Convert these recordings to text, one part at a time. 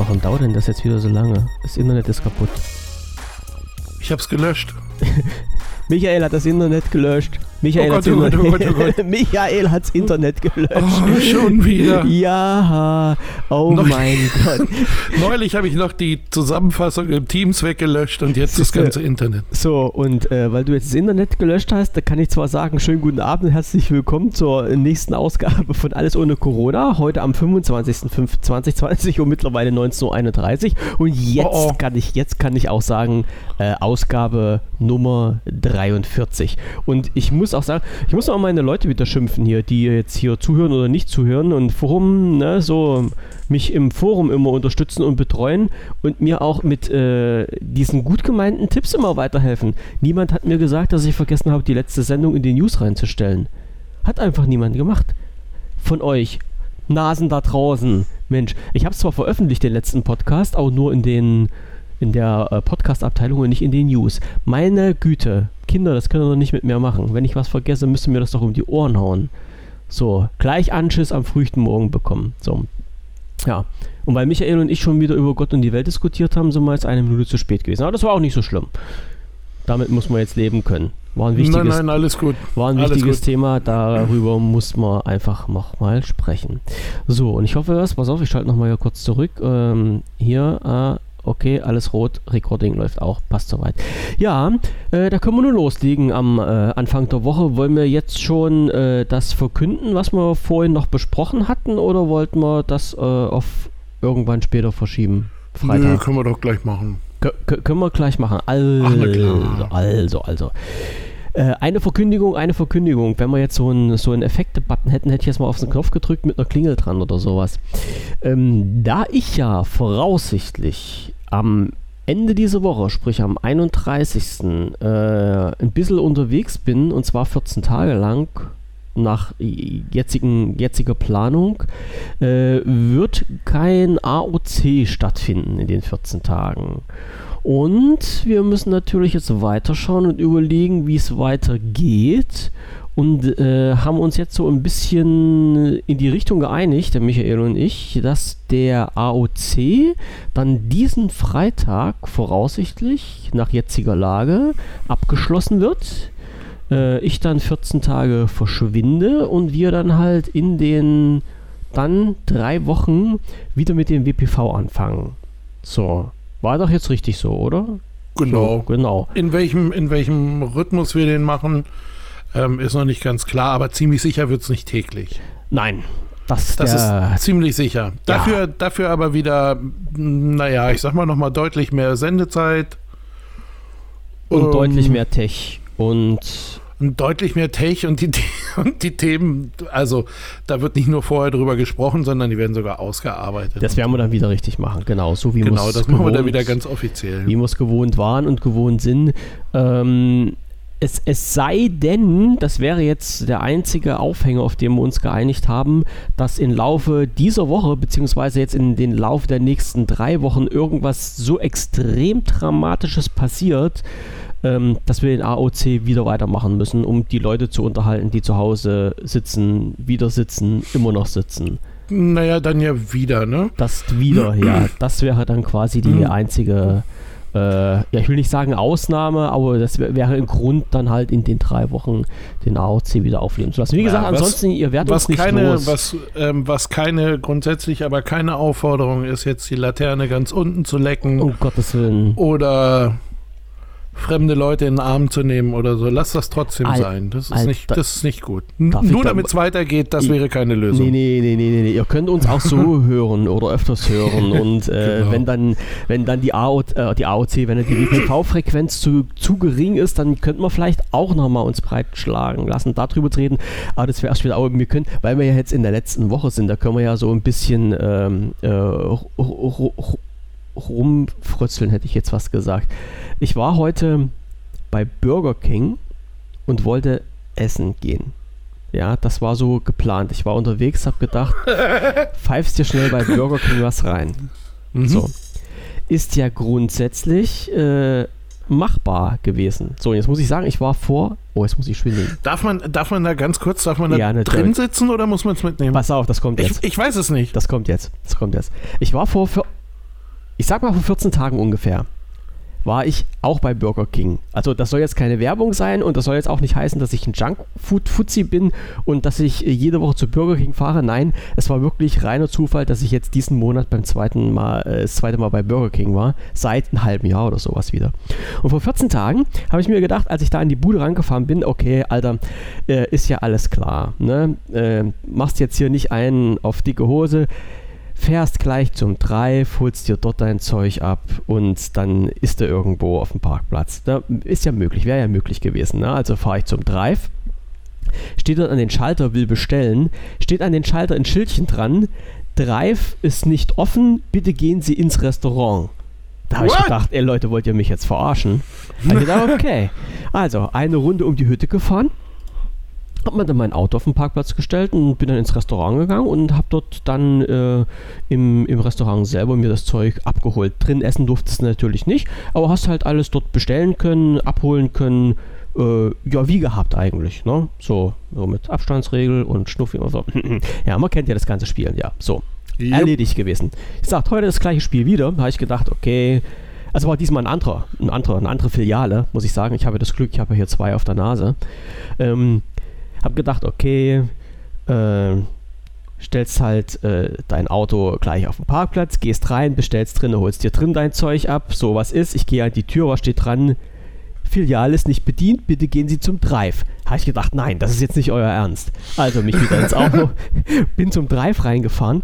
Warum dauert denn das jetzt wieder so lange? Das Internet ist kaputt. Ich hab's gelöscht. Michael hat das Internet gelöscht. Michael, Oh Gott, oh Gott, oh Internet- Gott, oh. Michael hat's Internet gelöscht. Oh, schon wieder. Ja, oh Neu- mein Gott. Neulich habe ich noch die Zusammenfassung im Teams weggelöscht und jetzt das ganze Internet. So, und äh, weil du jetzt das Internet gelöscht hast, da kann ich zwar sagen, schönen guten Abend und herzlich willkommen zur nächsten Ausgabe von Alles ohne Corona. Heute am 25.05.2020 und mittlerweile 19.31 Uhr. Und jetzt Oh, oh. kann ich, jetzt kann ich auch sagen, äh, Ausgabe Nummer 43. Und ich muss auch sagen, ich muss auch meine Leute wieder schimpfen hier, die jetzt hier zuhören oder nicht zuhören und Forum, ne, so mich im Forum immer unterstützen und betreuen und mir auch mit äh, diesen gut gemeinten Tipps immer weiterhelfen. Niemand hat mir gesagt, dass ich vergessen habe, die letzte Sendung in die News reinzustellen. Hat einfach niemand gemacht. Von euch. Nasen da draußen. Mensch, ich habe es zwar veröffentlicht, den letzten Podcast, auch nur in den in der äh, Podcast-Abteilung und nicht in den News. Meine Güte, Kinder, das können ihr doch nicht mit mir machen. Wenn ich was vergesse, müsst ihr mir das doch um die Ohren hauen. So, gleich Anschiss am frühen Morgen bekommen. So, ja. Und weil Michael und ich schon wieder über Gott und die Welt diskutiert haben, sind wir jetzt eine Minute zu spät gewesen. Aber das war auch nicht so schlimm. Damit muss man jetzt leben können. War ein wichtiges, nein, nein, alles gut. war ein alles wichtiges gut. Thema. Darüber muss man einfach nochmal sprechen. So, und ich hoffe, was, pass auf, ich schalte nochmal hier kurz zurück. Ähm, hier, äh, okay, alles rot, Recording läuft auch, passt soweit. Ja, äh, da können wir nur loslegen am äh, Anfang der Woche. Wollen wir jetzt schon äh, das verkünden, was wir vorhin noch besprochen hatten, oder wollten wir das äh, auf irgendwann später verschieben? Nö, Freitag. können wir doch gleich machen. Kö- kö- können wir gleich machen. Also, Ach, klar. also, also. Äh, eine Verkündigung, eine Verkündigung. Wenn wir jetzt so einen so Effekte-Button hätten, hätte ich jetzt mal auf den Knopf gedrückt mit einer Klingel dran oder sowas. Ähm, da ich ja voraussichtlich am Ende dieser Woche, sprich am 31. Äh, ein bisschen unterwegs bin, und zwar 14 Tage lang, nach jetzigen, jetziger Planung, äh, wird kein AOC stattfinden in den 14 Tagen. Und wir müssen natürlich jetzt weiterschauen und überlegen, wie es weitergeht. Und äh, haben uns jetzt so ein bisschen in die Richtung geeinigt, der Michael und ich, dass der AOC dann diesen Freitag voraussichtlich nach jetziger Lage abgeschlossen wird. Äh, ich dann 14 Tage verschwinde und wir dann halt in den dann drei Wochen wieder mit dem WPV anfangen. So, war doch jetzt richtig so, oder? Genau. So, genau. In welchem, in welchem Rhythmus wir den machen, ähm, ist noch nicht ganz klar, aber ziemlich sicher wird es nicht täglich. Nein, das, Das ist ziemlich sicher. Dafür, dafür aber wieder, naja, ich sag mal nochmal deutlich mehr Sendezeit. und Ähm, deutlich mehr Tech und und deutlich mehr Tech und die, und die Themen, also da wird nicht nur vorher drüber gesprochen, sondern die werden sogar ausgearbeitet. das werden wir dann wieder richtig machen. Genau, so wie genau, das machen wir dann wieder ganz offiziell. wie wir es gewohnt waren und gewohnt sind. Ähm, es, es sei denn, das wäre jetzt der einzige Aufhänger, auf den wir uns geeinigt haben, dass im Laufe dieser Woche, beziehungsweise jetzt in den Lauf der nächsten drei Wochen irgendwas so extrem Dramatisches passiert, ähm, dass wir den AOC wieder weitermachen müssen, um die Leute zu unterhalten, die zu Hause sitzen, wieder sitzen, immer noch sitzen. Naja, dann ja wieder, ne? Das wieder, ja, das wäre dann quasi die Mhm. einzige, äh, ja, ich will nicht sagen Ausnahme, aber das wär, wäre ein Grund, dann halt in den drei Wochen den AOC wieder aufleben zu lassen. Wie Ja, gesagt, was- ansonsten, ihr werdet Was uns nicht keine, los. was, ähm, was keine, grundsätzlich aber keine Aufforderung ist, jetzt die Laterne ganz unten zu lecken um Gottes Willen. oder fremde Leute in den Arm zu nehmen oder so. Lass das trotzdem Al- sein. Das ist, nicht, das ist nicht gut. Nur da- damit es weitergeht, das Ich- wäre keine Lösung. Nee, nee, nee, nee, nee. Ihr könnt uns auch so hören oder öfters hören. Und äh, Genau. wenn dann, wenn dann die, AO, äh, die AOC, wenn dann die WPV-Frequenz zu, zu gering ist, dann könnten wir vielleicht auch nochmal uns breitschlagen lassen, darüber reden. Aber das wäre erst wieder, aber wir können, weil wir ja jetzt in der letzten Woche sind, da können wir ja so ein bisschen ähm, äh, rumfrötzeln, hätte ich jetzt was gesagt. Ich war heute bei Burger King und wollte essen gehen. Ja, das war so geplant. Ich war unterwegs, habe gedacht, pfeifst dir schnell bei Burger King was rein. Mhm. So. Ist ja grundsätzlich äh, machbar gewesen. So, jetzt muss ich sagen, ich war vor. Oh, jetzt muss ich schwindeln. Darf man, darf man da ganz kurz, darf man da Ja, drin sitzen oder muss man es mitnehmen? Pass auf, das kommt Ich, jetzt. ich weiß es nicht. Das kommt jetzt. Das kommt jetzt. Ich war vor, vier- ich sag mal vor 14 Tagen ungefähr, war ich auch bei Burger King. Also das soll jetzt keine Werbung sein und das soll jetzt auch nicht heißen, dass ich ein Junkfood-Fuzzi bin und dass ich äh, jede Woche zu Burger King fahre. Nein, es war wirklich reiner Zufall, dass ich jetzt diesen Monat beim zweiten Mal, äh, das zweite Mal bei Burger King war, seit einem halben Jahr oder sowas wieder. Und vor 14 Tagen habe ich mir gedacht, als ich da in die Bude rangefahren bin, okay, Alter, äh, ist ja alles klar. Ne? Machst jetzt hier nicht einen auf dicke Hose fährst gleich zum Drive, holst dir dort dein Zeug ab und dann ist er irgendwo auf dem Parkplatz. Da ist ja möglich, wäre ja möglich gewesen. Ne? Also fahre ich zum Drive, steht dort an den Schalter, will bestellen, steht an den Schalter ein Schildchen dran, Drive ist nicht offen, bitte gehen Sie ins Restaurant. Da habe ich gedacht, ey Leute, wollt ihr mich jetzt verarschen? Ich gedacht, okay. Also, eine Runde um die Hütte gefahren, habe mir dann mein Auto auf den Parkplatz gestellt und bin dann ins Restaurant gegangen und habe dort dann äh, im, im Restaurant selber mir das Zeug abgeholt. Drin essen durfte es natürlich nicht, aber hast halt alles dort bestellen können, abholen können. Äh, ja, wie gehabt eigentlich, ne? So, so mit Abstandsregel und Schnuffi und so. ja, man kennt ja das ganze Spiel, ja. So, yep. erledigt gewesen. Ich sagte, heute das gleiche Spiel wieder. Da habe ich gedacht, okay, also war diesmal ein anderer, ein anderer, eine andere Filiale, muss ich sagen. Ich habe das Glück, ich habe hier zwei auf der Nase. Ähm, hab gedacht, okay, äh, stellst halt äh, dein Auto gleich auf den Parkplatz, gehst rein, bestellst drin, holst dir drin dein Zeug ab. So, was ist? Ich gehe an die Tür, was steht dran? Filiale ist nicht bedient, bitte gehen Sie zum Drive. Habe ich gedacht, nein, das ist jetzt nicht euer Ernst. Also mich wieder ins Auto, bin zum Drive reingefahren.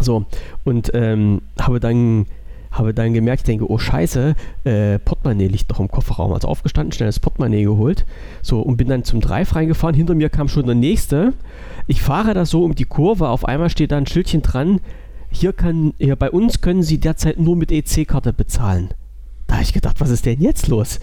So, und ähm, habe dann habe dann gemerkt, ich denke, oh scheiße, äh, Portemonnaie liegt doch im Kofferraum. Also aufgestanden, schnell das Portemonnaie geholt. So, und bin dann zum Drive reingefahren. Hinter mir kam schon der nächste. Ich fahre da so um die Kurve. Auf einmal steht da ein Schildchen dran. Hier kann, hier bei uns können Sie derzeit nur mit EC-Karte bezahlen. Da habe ich gedacht, was ist denn jetzt los?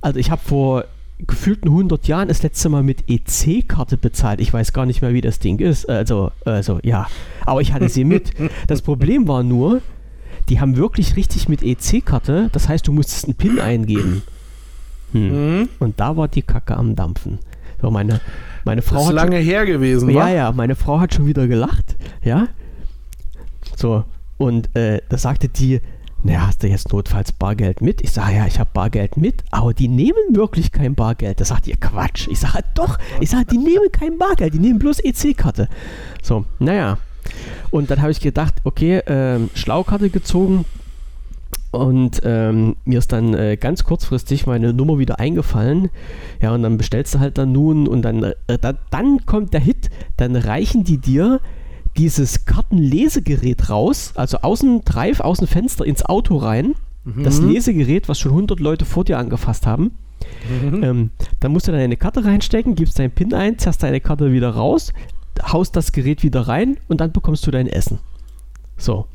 Also ich habe vor gefühlten 100 Jahren das letzte Mal mit EC-Karte bezahlt. Ich weiß gar nicht mehr, wie das Ding ist. Also, also ja. Aber ich hatte sie mit. Das Problem war nur, die haben wirklich richtig mit EC-Karte, das heißt, du musstest einen PIN eingeben. Hm. Mhm. Und da war die Kacke am Dampfen. So, meine, meine Frau das ist lange schon, her gewesen, Ja, wa? ja, meine Frau hat schon wieder gelacht, ja. So, und äh, da sagte die, naja, hast du jetzt notfalls Bargeld mit? Ich sage, ja, ich habe Bargeld mit, aber die nehmen wirklich kein Bargeld. Da sagt ihr Quatsch. Ich sage, doch, ich sage, die nehmen kein Bargeld, die nehmen bloß EC-Karte. So, naja, und dann habe ich gedacht, okay, ähm, Schlaukarte gezogen. Und ähm, mir ist dann äh, ganz kurzfristig meine Nummer wieder eingefallen. Ja, und dann bestellst du halt dann nun und dann, äh, da, dann kommt der Hit, dann reichen die dir dieses Kartenlesegerät raus, also außen Drive, außen Fenster ins Auto rein. Mhm. Das Lesegerät, was schon 100 Leute vor dir angefasst haben. Mhm. Ähm, dann musst du deine Karte reinstecken, gibst deinen PIN ein, zerrst deine Karte wieder raus, haust das Gerät wieder rein und dann bekommst du dein Essen. So.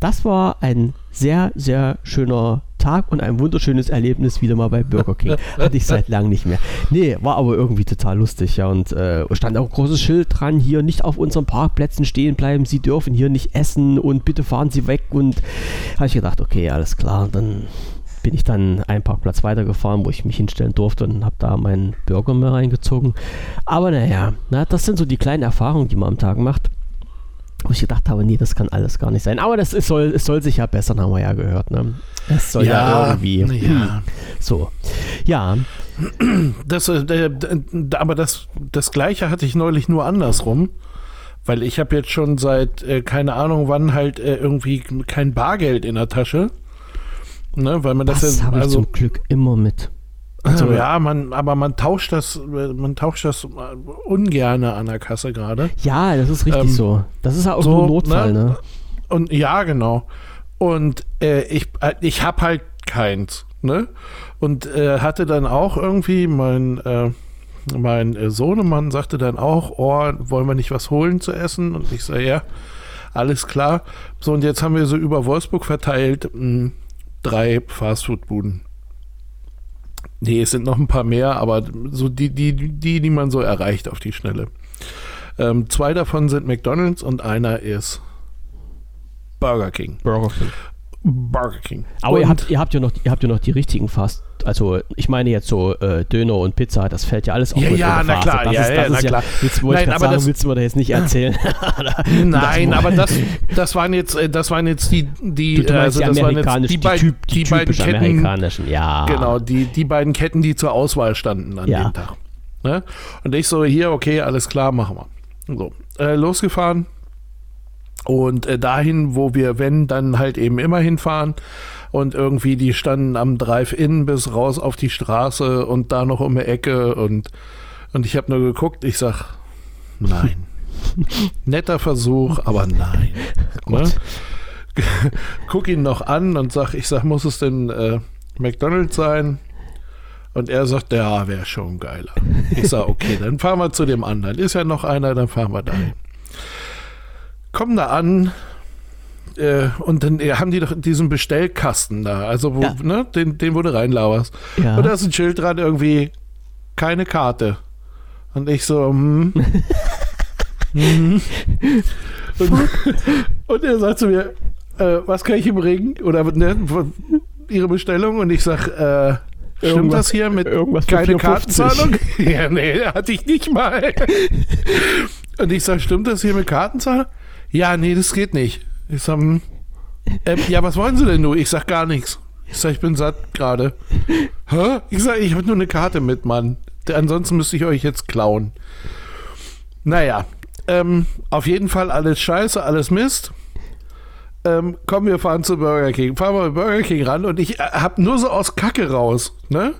Das war ein sehr, sehr schöner Tag und ein wunderschönes Erlebnis wieder mal bei Burger King. Hatte ich seit langem nicht mehr. Nee, war aber irgendwie total lustig, ja. Und äh, stand auch ein großes Schild dran, hier nicht auf unseren Parkplätzen stehen bleiben, Sie dürfen hier nicht essen und bitte fahren Sie weg. Und habe ich gedacht, okay, alles klar, dann bin ich dann einen Parkplatz weitergefahren, wo ich mich hinstellen durfte und habe da meinen Burger mehr reingezogen. Aber naja, na, das sind so die kleinen Erfahrungen, die man am Tag macht. Wo ich gedacht habe, nee, das kann alles gar nicht sein. Aber das ist, soll, es soll sich ja bessern, haben wir ja gehört. Ne? Es soll ja, ja irgendwie. Ja. So. Ja. Das, äh, aber das, das Gleiche hatte ich neulich nur andersrum. Weil ich habe jetzt schon seit, äh, keine Ahnung wann, halt äh, irgendwie kein Bargeld in der Tasche. Ne, weil man das, das ja, habe also, ich zum Glück immer mit. Also, ja, man, aber man tauscht das, man tauscht das ungerne an der Kasse gerade. Ja, das ist richtig ähm, so. Das ist auch so, ein Notfall, ne? ne? Und ja, genau. Und äh, ich, äh, ich habe halt keins, ne? Und äh, hatte dann auch irgendwie mein, äh, mein äh, Sohnemann sagte dann auch, oh, wollen wir nicht was holen zu essen? Und ich sage, ja, alles klar. So, und jetzt haben wir so über Wolfsburg verteilt, mh, hm, drei Fastfood-Buden. Nee, es sind noch ein paar mehr, aber so die, die, die, die man so erreicht auf die Schnelle. Ähm, zwei davon sind McDonalds und einer ist Burger King. Burger King. Burger King. Aber ihr habt, ihr, habt ja noch, ihr habt ja noch die richtigen Fast, also ich meine jetzt so äh, Döner und Pizza, das fällt ja alles auf Ja, mit ja, na klar, das ja, ist, ja, das na ist ja, klar. Willst, wollte Nein, ich aber sagen, das- willst du mir das jetzt nicht erzählen? Nein, aber das, das waren jetzt, äh, das waren jetzt die, die, Du, du meinst also die das waren jetzt amerikanischen, die, typ, die, die beiden Ketten, amerikanischen, ja. genau, die, die beiden Ketten, die zur Auswahl standen an Ja. dem Tag. Ne? Und ich so, hier, okay, alles klar, machen wir. So, äh, losgefahren und äh, dahin, wo wir, wenn, dann halt eben immer hinfahren. Und irgendwie, die standen am Drive-In bis raus auf die Straße und da noch um die Ecke. Und, und ich habe nur geguckt, ich sag, nein. Netter Versuch, aber nein. Ne? Guck ihn noch an und sag, ich sag, muss es denn äh, McDonalds sein? Und er sagt, ja, wäre schon geiler. Ich sag, okay, dann fahren wir zu dem anderen. Ist ja noch einer, dann fahren wir dahin. Kommen da an, äh, und dann äh, haben die doch diesen Bestellkasten da, also wo, Ja. ne, den, den wo du reinlauerst. Ja. Und da ist ein Schild dran, irgendwie keine Karte. Und ich so, hm. hm. Und, und er sagt zu mir, äh, was kann ich ihm bringen? Oder ne, ihre Bestellung? Und ich sag, äh, stimmt Irgendwas- das hier mit irgendwas keine 4,50? Kartenzahlung? ja, nee, hatte ich nicht mal. und ich sag, stimmt das hier mit Kartenzahlung? Ja, nee, das geht nicht. Ich sag, hm. ähm, ja, was wollen Sie denn nur? Ich sag gar nichts. Ich sag, ich bin satt gerade. Hä? Ich sag, ich habe nur eine Karte mit, Mann. Ansonsten müsste ich euch jetzt klauen. Naja, ähm, auf jeden Fall alles scheiße, alles Mist. Ähm, komm, wir fahren zu Burger King. Fahren wir bei Burger King ran und ich äh, hab nur so aus Kacke raus, ne?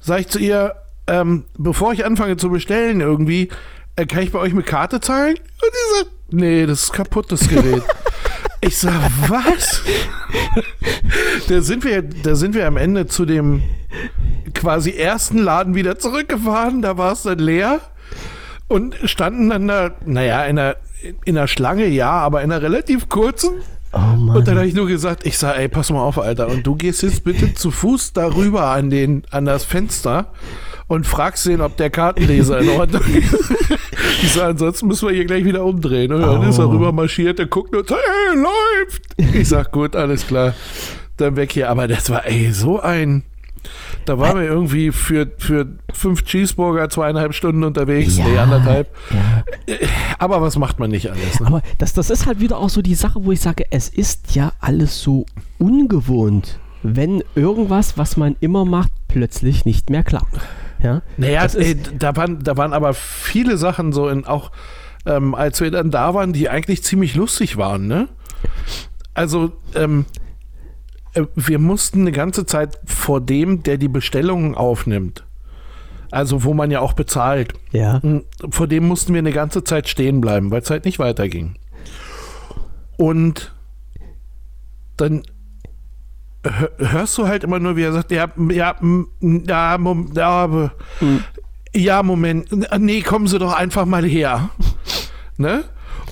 Sag ich zu ihr, ähm, bevor ich anfange zu bestellen irgendwie, äh, kann ich bei euch mit Karte zahlen? Und die sagt, nee, das ist kaputt, das Gerät. ich sag, was? da sind wir, da sind wir am Ende zu dem quasi ersten Laden wieder zurückgefahren, da war es dann leer und standen dann da, naja, in einer, in einer Schlange, ja, aber in einer relativ kurzen. Oh. Und dann habe ich nur gesagt, ich sag, ey, pass mal auf, Alter, und du gehst jetzt bitte zu Fuß darüber an, den, an das Fenster und fragst den, ob der Kartenleser in Ordnung ist. Ich sag, ansonsten müssen wir hier gleich wieder umdrehen. Und dann ist er Oh. rüber marschiert, der guckt und sagt, hey, läuft. Ich sag, gut, alles klar, dann weg hier. Aber das war, ey, so ein... Da waren wir irgendwie für, für fünf Cheeseburger zweieinhalb Stunden unterwegs, Ja, nee, anderthalb. ja. Aber was macht man nicht alles? Ne? Aber das, das ist halt wieder auch so die Sache, wo ich sage, es ist ja alles so ungewohnt, wenn irgendwas, was man immer macht, plötzlich nicht mehr klappt. Ja? Naja, ey, da, waren, da waren aber viele Sachen so in auch, ähm, als wir dann da waren, die eigentlich ziemlich lustig waren, ne? Also, ähm, äh, wir mussten eine ganze Zeit vor dem, der die Bestellungen aufnimmt, also wo man ja auch bezahlt, Ja. vor dem mussten wir eine ganze Zeit stehen bleiben, weil es halt nicht weiterging. Und dann hörst du halt immer nur, wie er sagt, ja, ja, ja, ja, aber- ja, Moment, nee, kommen Sie doch einfach mal her. ne?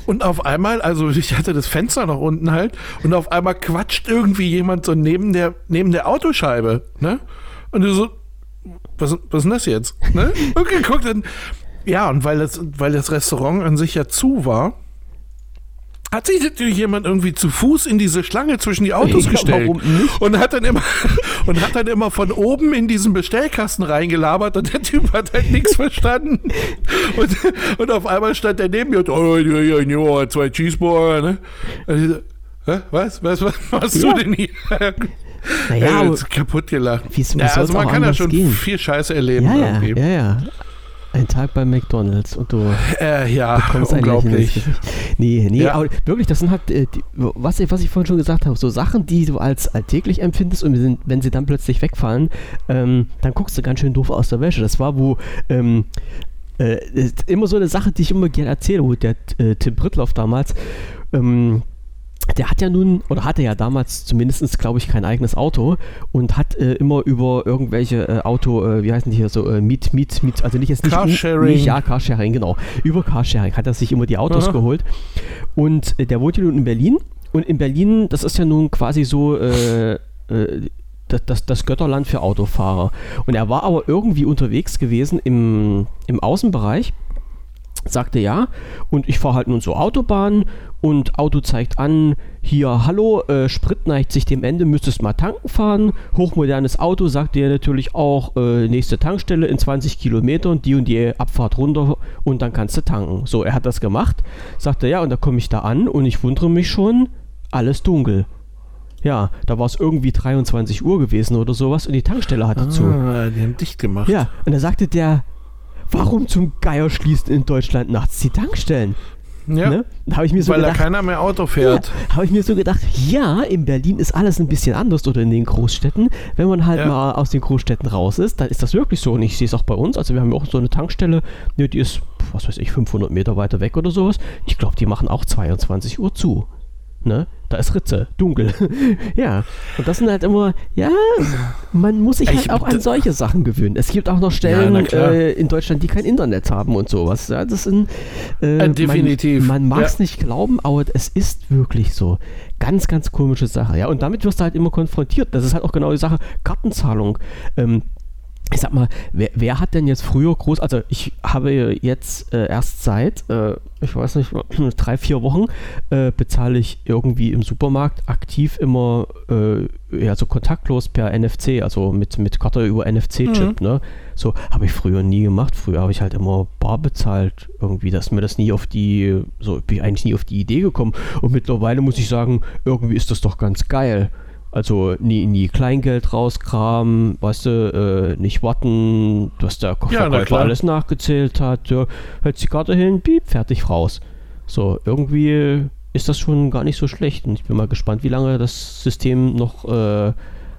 Und auf einmal, also ich hatte das Fenster noch unten halt, und auf einmal quatscht irgendwie jemand so neben der, neben der Autoscheibe, ne? Und du so, was, was ist denn das jetzt? Ne? Und geguckt und, ja, und weil das, weil das Restaurant an sich ja zu war, hat sich natürlich jemand irgendwie zu Fuß in diese Schlange zwischen die Autos Ja, gestellt. Und hat dann immer und hat dann immer von oben in diesen Bestellkasten reingelabert und der Typ hat halt nichts verstanden. Und, und auf einmal stand er neben mir und oh, ja, ja, ja, zwei Cheeseburger, ne? So? Was? Was, was machst Ja. du denn hier? Naja, Ey, kaputt gelacht. Wie- wie ja, also man kann ja schon gehen? viel Scheiße erleben ja, ja, ja, ja. Ein Tag bei McDonalds und du Äh, ja, kommst ein Lächeln ins unglaublich. Nee, nee, Ja. aber wirklich, das sind halt, äh, die, was, ich, was ich vorhin schon gesagt habe, so Sachen, die du als alltäglich empfindest und sind, wenn sie dann plötzlich wegfallen, ähm, dann guckst du ganz schön doof aus der Wäsche. Das war, wo ähm, äh, immer so eine Sache, die ich immer gerne erzähle, wo der äh, Tim Brittloff damals, ähm, der hat ja nun, oder hatte ja damals zumindest, glaube ich, kein eigenes Auto und hat äh, immer über irgendwelche äh, Auto, äh, wie heißen die hier so, äh, Miet, Miet, Miet, also nicht jetzt nicht, Carsharing. nicht ja, Carsharing, genau. Über Carsharing hat er sich immer die Autos Aha. geholt. Und äh, der wohnt ja nun in Berlin. Und in Berlin, das ist ja nun quasi so äh, äh, das, das, das Götterland für Autofahrer. Und er war aber irgendwie unterwegs gewesen im, im Außenbereich Sagte ja, und ich fahre halt nun zur Autobahn und Auto zeigt an, hier, hallo, äh, Sprit neigt sich dem Ende, müsstest mal tanken fahren. Hochmodernes Auto sagt dir natürlich auch, äh, nächste Tankstelle in 20 Kilometern, die und die Abfahrt runter und dann kannst du tanken. So, er hat das gemacht, sagte ja, und da komme ich da an und ich wundere mich schon, alles dunkel. Ja, da war es irgendwie 23 Uhr gewesen oder sowas und die Tankstelle hatte ah, zu. Die haben dicht gemacht. Ja, und da sagte der, warum zum Geier schließt in Deutschland nachts die Tankstellen? Ja, Ne? Da habe ich mir so weil gedacht, da keiner mehr Auto fährt. ja, habe ich mir so gedacht, ja, in Berlin ist alles ein bisschen anders oder in den Großstädten. Wenn man halt Ja. mal aus den Großstädten raus ist, dann ist das wirklich so. Und ich sehe es auch bei uns. Also wir haben ja auch so eine Tankstelle, ne, die ist, was weiß ich, 500 Meter weiter weg oder sowas. Ich glaube, die machen auch 22 Uhr zu. Ne? Da ist Ritze, dunkel. ja, und das sind halt immer, ja, man muss sich halt Ich- auch an solche Sachen gewöhnen. Es gibt auch noch Stellen klar. äh, in Deutschland, die kein Internet haben und sowas. Ja, das sind, äh, Äh, definitiv. Man, man mag es Ja. nicht glauben, aber es ist wirklich so. Ganz, ganz komische Sache. Ja, und damit wirst du halt immer konfrontiert. Das ist halt auch genau die Sache. Kartenzahlung. Ähm, ich sag mal, wer, wer hat denn jetzt früher groß, also ich habe jetzt äh, erst seit, äh, ich weiß nicht, drei, vier Wochen äh, bezahle ich irgendwie im Supermarkt aktiv immer äh, ja, so kontaktlos per NFC, also mit, mit Karte über NFC-Chip, ne? So habe ich früher nie gemacht. Früher habe ich halt immer bar bezahlt irgendwie, dass mir das nie auf die, so bin ich eigentlich nie auf die Idee gekommen. Und mittlerweile muss ich sagen, irgendwie ist das doch ganz geil. Also nie, nie Kleingeld rauskramen, weißt du, äh, nicht warten, dass der Ja, Verkäufer klar. alles nachgezählt hat. Ja, hältst die Karte hin, piep, fertig raus. So, irgendwie ist das schon gar nicht so schlecht. Und ich bin mal gespannt, wie lange das System noch äh,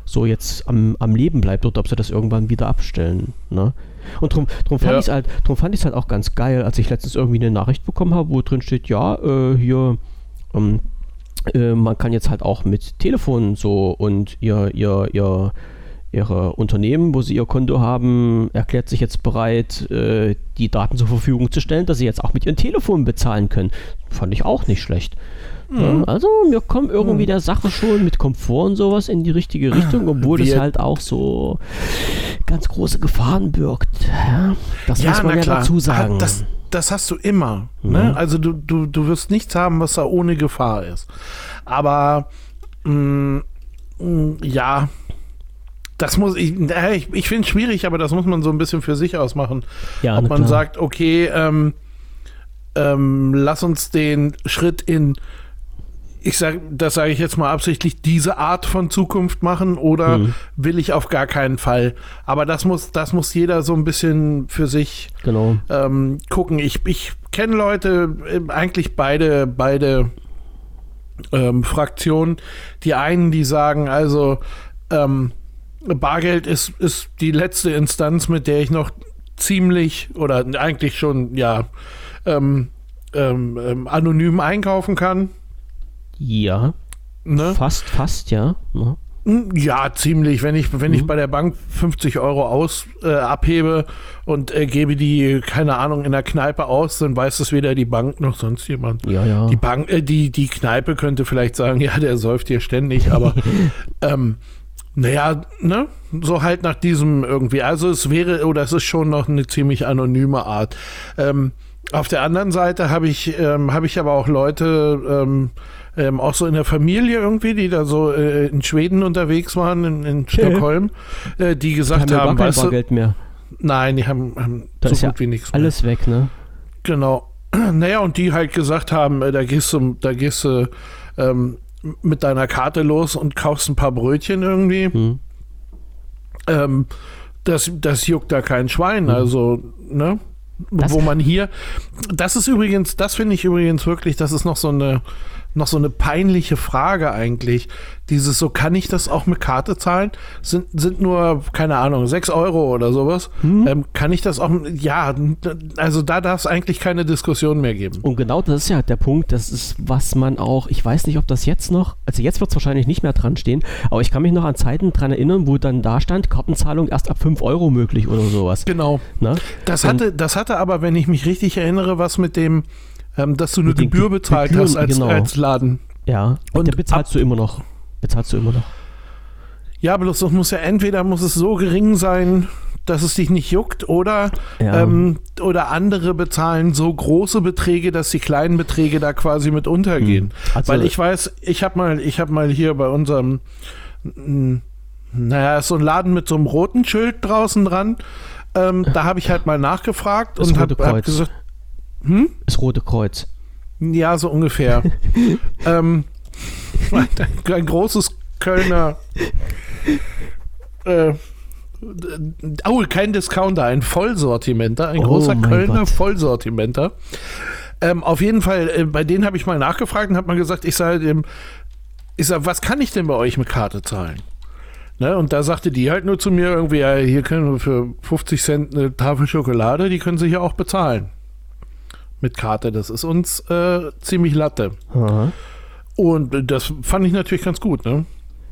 so jetzt am, am Leben bleibt oder ob sie das irgendwann wieder abstellen. Ne? Und drum, drum fand Ja. ich es halt, drum fand ich's halt auch ganz geil, als ich letztens irgendwie eine Nachricht bekommen habe, wo drin steht, ja, äh, hier, ähm, äh, man kann jetzt halt auch mit Telefon so und ihr, ihr, ihr, ihre Unternehmen, wo sie ihr Konto haben, erklärt sich jetzt bereit, äh, die Daten zur Verfügung zu stellen, dass sie jetzt auch mit ihren Telefonen bezahlen können. Fand ich auch nicht schlecht. Ja, also wir kommen irgendwie der Sache schon mit Komfort und sowas in die richtige Richtung, obwohl es Wir- halt auch so ganz große Gefahren birgt. Ja, das muss man ja dazu sagen. Das, das hast du immer. Mhm. Ne? Also du, du, du wirst nichts haben, was da ohne Gefahr ist. Aber mh, mh, ja, das muss ich, ich, ich finde es schwierig, aber das muss man so ein bisschen für sich ausmachen. Ja, Ob man klar. sagt, okay, ähm, ähm, lass uns den Schritt in, ich sag, das sage ich jetzt mal absichtlich, diese Art von Zukunft machen oder Mhm. will ich auf gar keinen Fall. Aber das muss, das muss jeder so ein bisschen für sich genau. ähm, gucken. Ich, ich kenne Leute, äh, eigentlich beide, beide ähm, Fraktionen. Die einen, die sagen, also ähm, Bargeld ist, ist die letzte Instanz, mit der ich noch ziemlich oder eigentlich schon, ja, ähm, ähm, ähm, anonym einkaufen kann. Ja, Ne? fast, fast, ja. Ne? Ja, ziemlich. Wenn ich, wenn ich Mhm. bei der Bank 50 Euro aus, äh, abhebe und äh, gebe die, keine Ahnung, in der Kneipe aus, dann weiß es weder die Bank noch sonst jemand. Ja, ja. Die Bank, äh, die, die Kneipe könnte vielleicht sagen, ja, der säuft hier ständig, aber ähm, naja, ne? So halt nach diesem irgendwie. Also es wäre, oder es ist schon noch eine ziemlich anonyme Art. Ähm, auf der anderen Seite habe ich, ähm, habe ich aber auch Leute, ähm, ähm, auch so in der Familie irgendwie, die da so äh, in Schweden unterwegs waren, in, in Stockholm, äh, die gesagt haben ja gar haben, kein Bargeld mehr. nein, die haben, haben Da so ist ja gut wie nichts mehr. Alles weg, ne? Genau. Naja, und die halt gesagt haben, äh, da gehst du, da gehst du ähm, mit deiner Karte los und kaufst ein paar Brötchen irgendwie. Hm. Ähm, das, das juckt da kein Schwein. Also, ne? Das- Wo man hier, das ist übrigens, das finde ich übrigens wirklich, das ist noch so eine, noch so eine peinliche Frage eigentlich. Dieses so, kann ich das auch mit Karte zahlen? Sind, sind nur, keine Ahnung, 6 Euro oder sowas. Mhm. Ähm, kann ich das auch, ja, also da darf es eigentlich keine Diskussion mehr geben. Und genau das ist ja der Punkt, das ist, was man auch, ich weiß nicht, ob das jetzt noch, also jetzt wird es wahrscheinlich nicht mehr dran stehen, aber ich kann mich noch an Zeiten dran erinnern, wo dann da stand, Kartenzahlung erst ab 5 Euro möglich oder sowas. Genau. Ne? Das hatte, das hatte aber, wenn ich mich richtig erinnere, was mit dem, ähm, dass du eine Gebühr Ge- bezahlt Gebühren, hast als, genau. als Laden. Ja, und der bezahlst du immer noch. Bezahlst du immer noch. Ja, bloß das muss ja entweder muss es so gering sein, dass es dich nicht juckt, oder, Ja. ähm, oder andere bezahlen so große Beträge, dass die kleinen Beträge da quasi mit untergehen. Also- Weil ich weiß, ich habe mal, ich habe mal hier bei unserem, naja, ist so ein Laden mit so einem roten Schild draußen dran. Ähm, da habe ich halt mal nachgefragt und habe hab Kreuz. Gesagt, Das Rote Kreuz. ja, so ungefähr. ähm, ein, großes Kölner. Äh, oh, kein Discounter, ein Vollsortimenter, ein Oh großer Kölner Gott. Vollsortimenter. Ähm, auf jeden Fall, äh, bei denen habe ich mal nachgefragt und habe mal gesagt, ich sage dem, ich sag, was kann ich denn bei euch mit Karte zahlen? Ne, und da sagte die halt nur zu mir irgendwie, ja, hier können wir für 50 Cent eine Tafel Schokolade, die können sie hier auch bezahlen. Mit Karte, das ist uns äh, ziemlich Latte. Aha. Und das fand ich natürlich ganz gut, ne?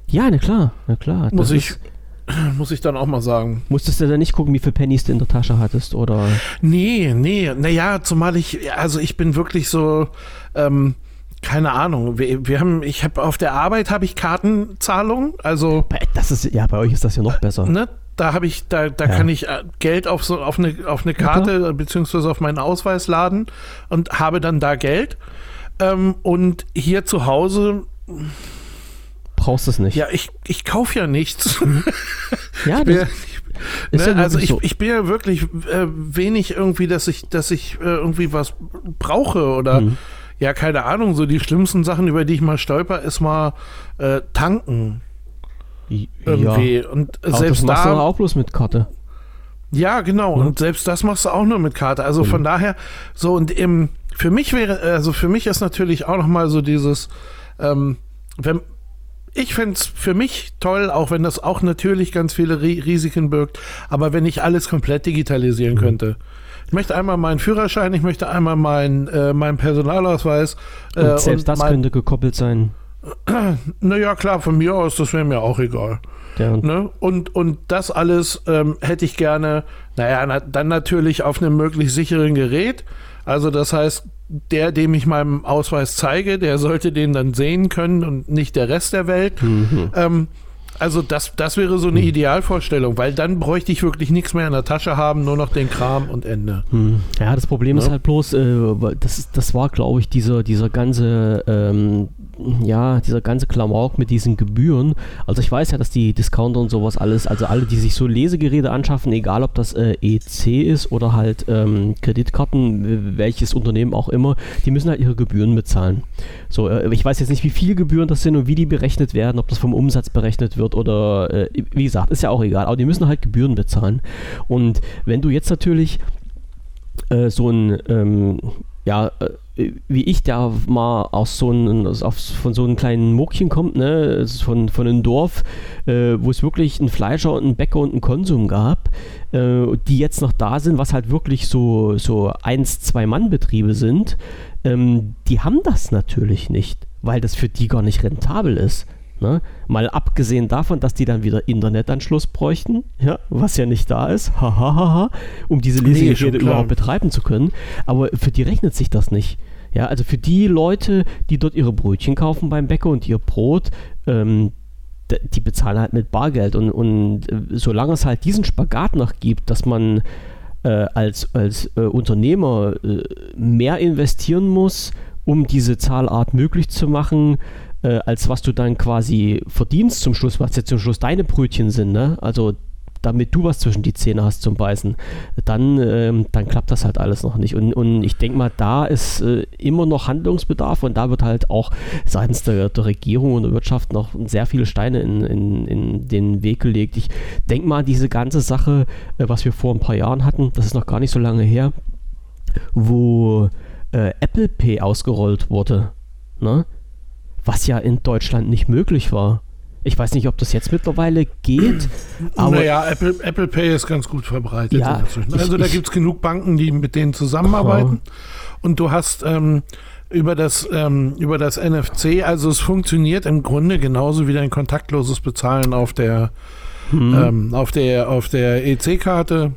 Ja, na klar, na klar. Muss ich, ist- muss ich dann auch mal sagen. musstest du dann nicht gucken, wie viel Pennies du in der Tasche hattest, oder? Nee, nee, naja, zumal ich, also ich bin wirklich so, ähm, keine Ahnung, wir, wir haben, ich habe auf der Arbeit habe ich Kartenzahlung, also Das ist, ja, bei euch ist das ja noch besser. ne, da habe ich, da, da Ja. kann ich äh, Geld auf so auf eine auf eine Karte äh, beziehungsweise auf meinen Ausweis laden und habe dann da Geld. Ähm, und hier zu Hause, Brauchst es nicht. ja, ich, ich kaufe ja nichts. ja bin, das ist ne, ja also ich, so. ich bin ja wirklich äh, wenig irgendwie, dass ich, dass ich äh, irgendwie was brauche oder Mhm. ja, keine Ahnung, so die schlimmsten Sachen, über die ich mal stolper, ist mal äh, tanken irgendwie. Ja. Und Aber selbst das machst du da. auch bloß mit Karte. Ja, genau. Ne? Und selbst das machst du auch nur mit Karte. Also von daher, so und im, für mich wäre, also für mich ist natürlich auch nochmal so dieses, ähm, wenn, ich fände es für mich toll, auch wenn das auch natürlich ganz viele Ri Risiken birgt, aber wenn ich alles komplett digitalisieren könnte. Ich möchte einmal meinen Führerschein, ich möchte einmal meinen äh, meinen Personalausweis. Und äh, selbst das mein, könnte gekoppelt sein. Naja, klar, von mir aus, das wäre mir auch egal. Der, Ne? Und, und das alles ähm, hätte ich gerne, naja, na, dann natürlich auf einem möglichst sicheren Gerät. Also das heißt, der, dem ich meinen Ausweis zeige, der sollte den dann sehen können und nicht der Rest der Welt. Ähm, also das, das wäre so eine Idealvorstellung, weil dann bräuchte ich wirklich nichts mehr in der Tasche haben, nur noch den Kram und Ende. Hm. Ja, das Problem ist Ja. halt bloß, äh, das, das war, glaube ich, dieser, dieser ganze, ähm, ja, dieser ganze Klamauk mit diesen Gebühren. Also ich weiß ja, dass die Discounter und sowas alles, also alle, die sich so Lesegeräte anschaffen, egal ob das äh, EC ist oder halt ähm, Kreditkarten, welches Unternehmen auch immer, die müssen halt ihre Gebühren bezahlen. So, äh, ich weiß jetzt nicht, wie viele Gebühren das sind und wie die berechnet werden, ob das vom Umsatz berechnet wird oder, äh, wie gesagt, ist ja auch egal, aber die müssen halt Gebühren bezahlen. Und wenn du jetzt natürlich äh, so ein, ähm, ja, äh, wie ich, der mal aus so einem, aus- von so einem kleinen Muckchen kommt, ne, ist von, von einem Dorf, äh, wo es wirklich einen Fleischer und einen Bäcker und einen Konsum gab, äh, die jetzt noch da sind, was halt wirklich so, so eins, zwei Mann-Betriebe sind, ähm, die haben das natürlich nicht, weil das für die gar nicht rentabel ist. Ne? Mal abgesehen davon, dass die dann wieder Internetanschluss bräuchten, ja, was ja nicht da ist, hahaha, um diese Nee, schon Lesegeräte klar. überhaupt betreiben zu können. Aber für die rechnet sich das nicht. Ja, also für die Leute, die dort ihre Brötchen kaufen beim Bäcker und ihr Brot, ähm, die bezahlen halt mit Bargeld. Und, und äh, solange es halt diesen Spagat noch gibt, dass man äh, als, als äh, Unternehmer äh, mehr investieren muss, um diese Zahlart möglich zu machen, äh, als was du dann quasi verdienst zum Schluss, was jetzt zum Schluss deine Brötchen sind, ne? Also damit du was zwischen die Zähne hast zum Beißen, dann, ähm, dann klappt das halt alles noch nicht. Und, und ich denke mal, da ist äh, immer noch Handlungsbedarf und da wird halt auch seitens der, der Regierung und der Wirtschaft noch sehr viele Steine in, in, in den Weg gelegt. Ich denke mal, diese ganze Sache, äh, was wir vor ein paar Jahren hatten, das ist noch gar nicht so lange her, wo äh, Apple Pay ausgerollt wurde, ne? Was ja in Deutschland nicht möglich war. Ich weiß nicht, ob das jetzt mittlerweile geht, aber naja, Apple, Apple Pay ist ganz gut verbreitet Ja, ich- Also da gibt es genug Banken, die mit denen zusammenarbeiten. Und du hast ähm, über, das, ähm, über das NFC, also es funktioniert im Grunde genauso wie dein kontaktloses Bezahlen auf der, hm, ähm, auf der, auf der EC-Karte.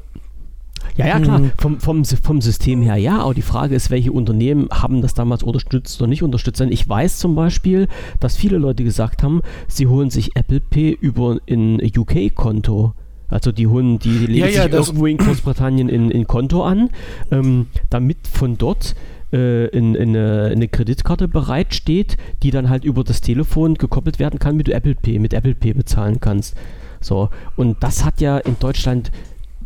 Ja, ja, klar, vom, vom, vom System her ja, aber die Frage ist, welche Unternehmen haben das damals unterstützt oder nicht unterstützt. Denn ich weiß zum Beispiel, dass viele Leute gesagt haben, sie holen sich Apple Pay über ein UK-Konto. Also die holen, die, die legen Ja, sich irgendwo in Großbritannien in, in Konto an, ähm, damit von dort äh, in, in eine, eine Kreditkarte bereitsteht, die dann halt über das Telefon gekoppelt werden kann, mit Apple Pay, mit Apple Pay bezahlen kannst. So, und das hat ja in Deutschland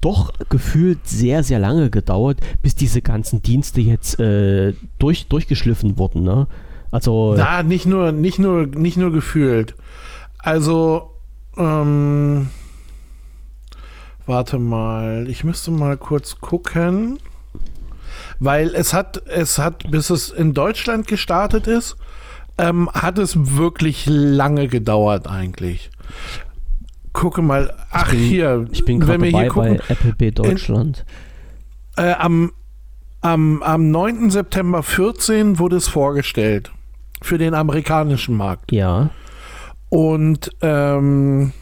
doch gefühlt sehr, sehr lange gedauert, bis diese ganzen Dienste jetzt äh, durch, durchgeschliffen wurden. Ne? Also, Na, nicht nur, nicht nur, nicht nur gefühlt. Also, ähm, warte mal, ich müsste mal kurz gucken, weil es hat, es hat, bis es in Deutschland gestartet ist, ähm, hat es wirklich lange gedauert eigentlich. Gucke mal, ach bin- hier, ich bin gerade wenn wir dabei hier gucken, bei Apple Pay Deutschland. äh, am, am, am 9. September 14 wurde es vorgestellt für den amerikanischen Markt. ja, Und ähm,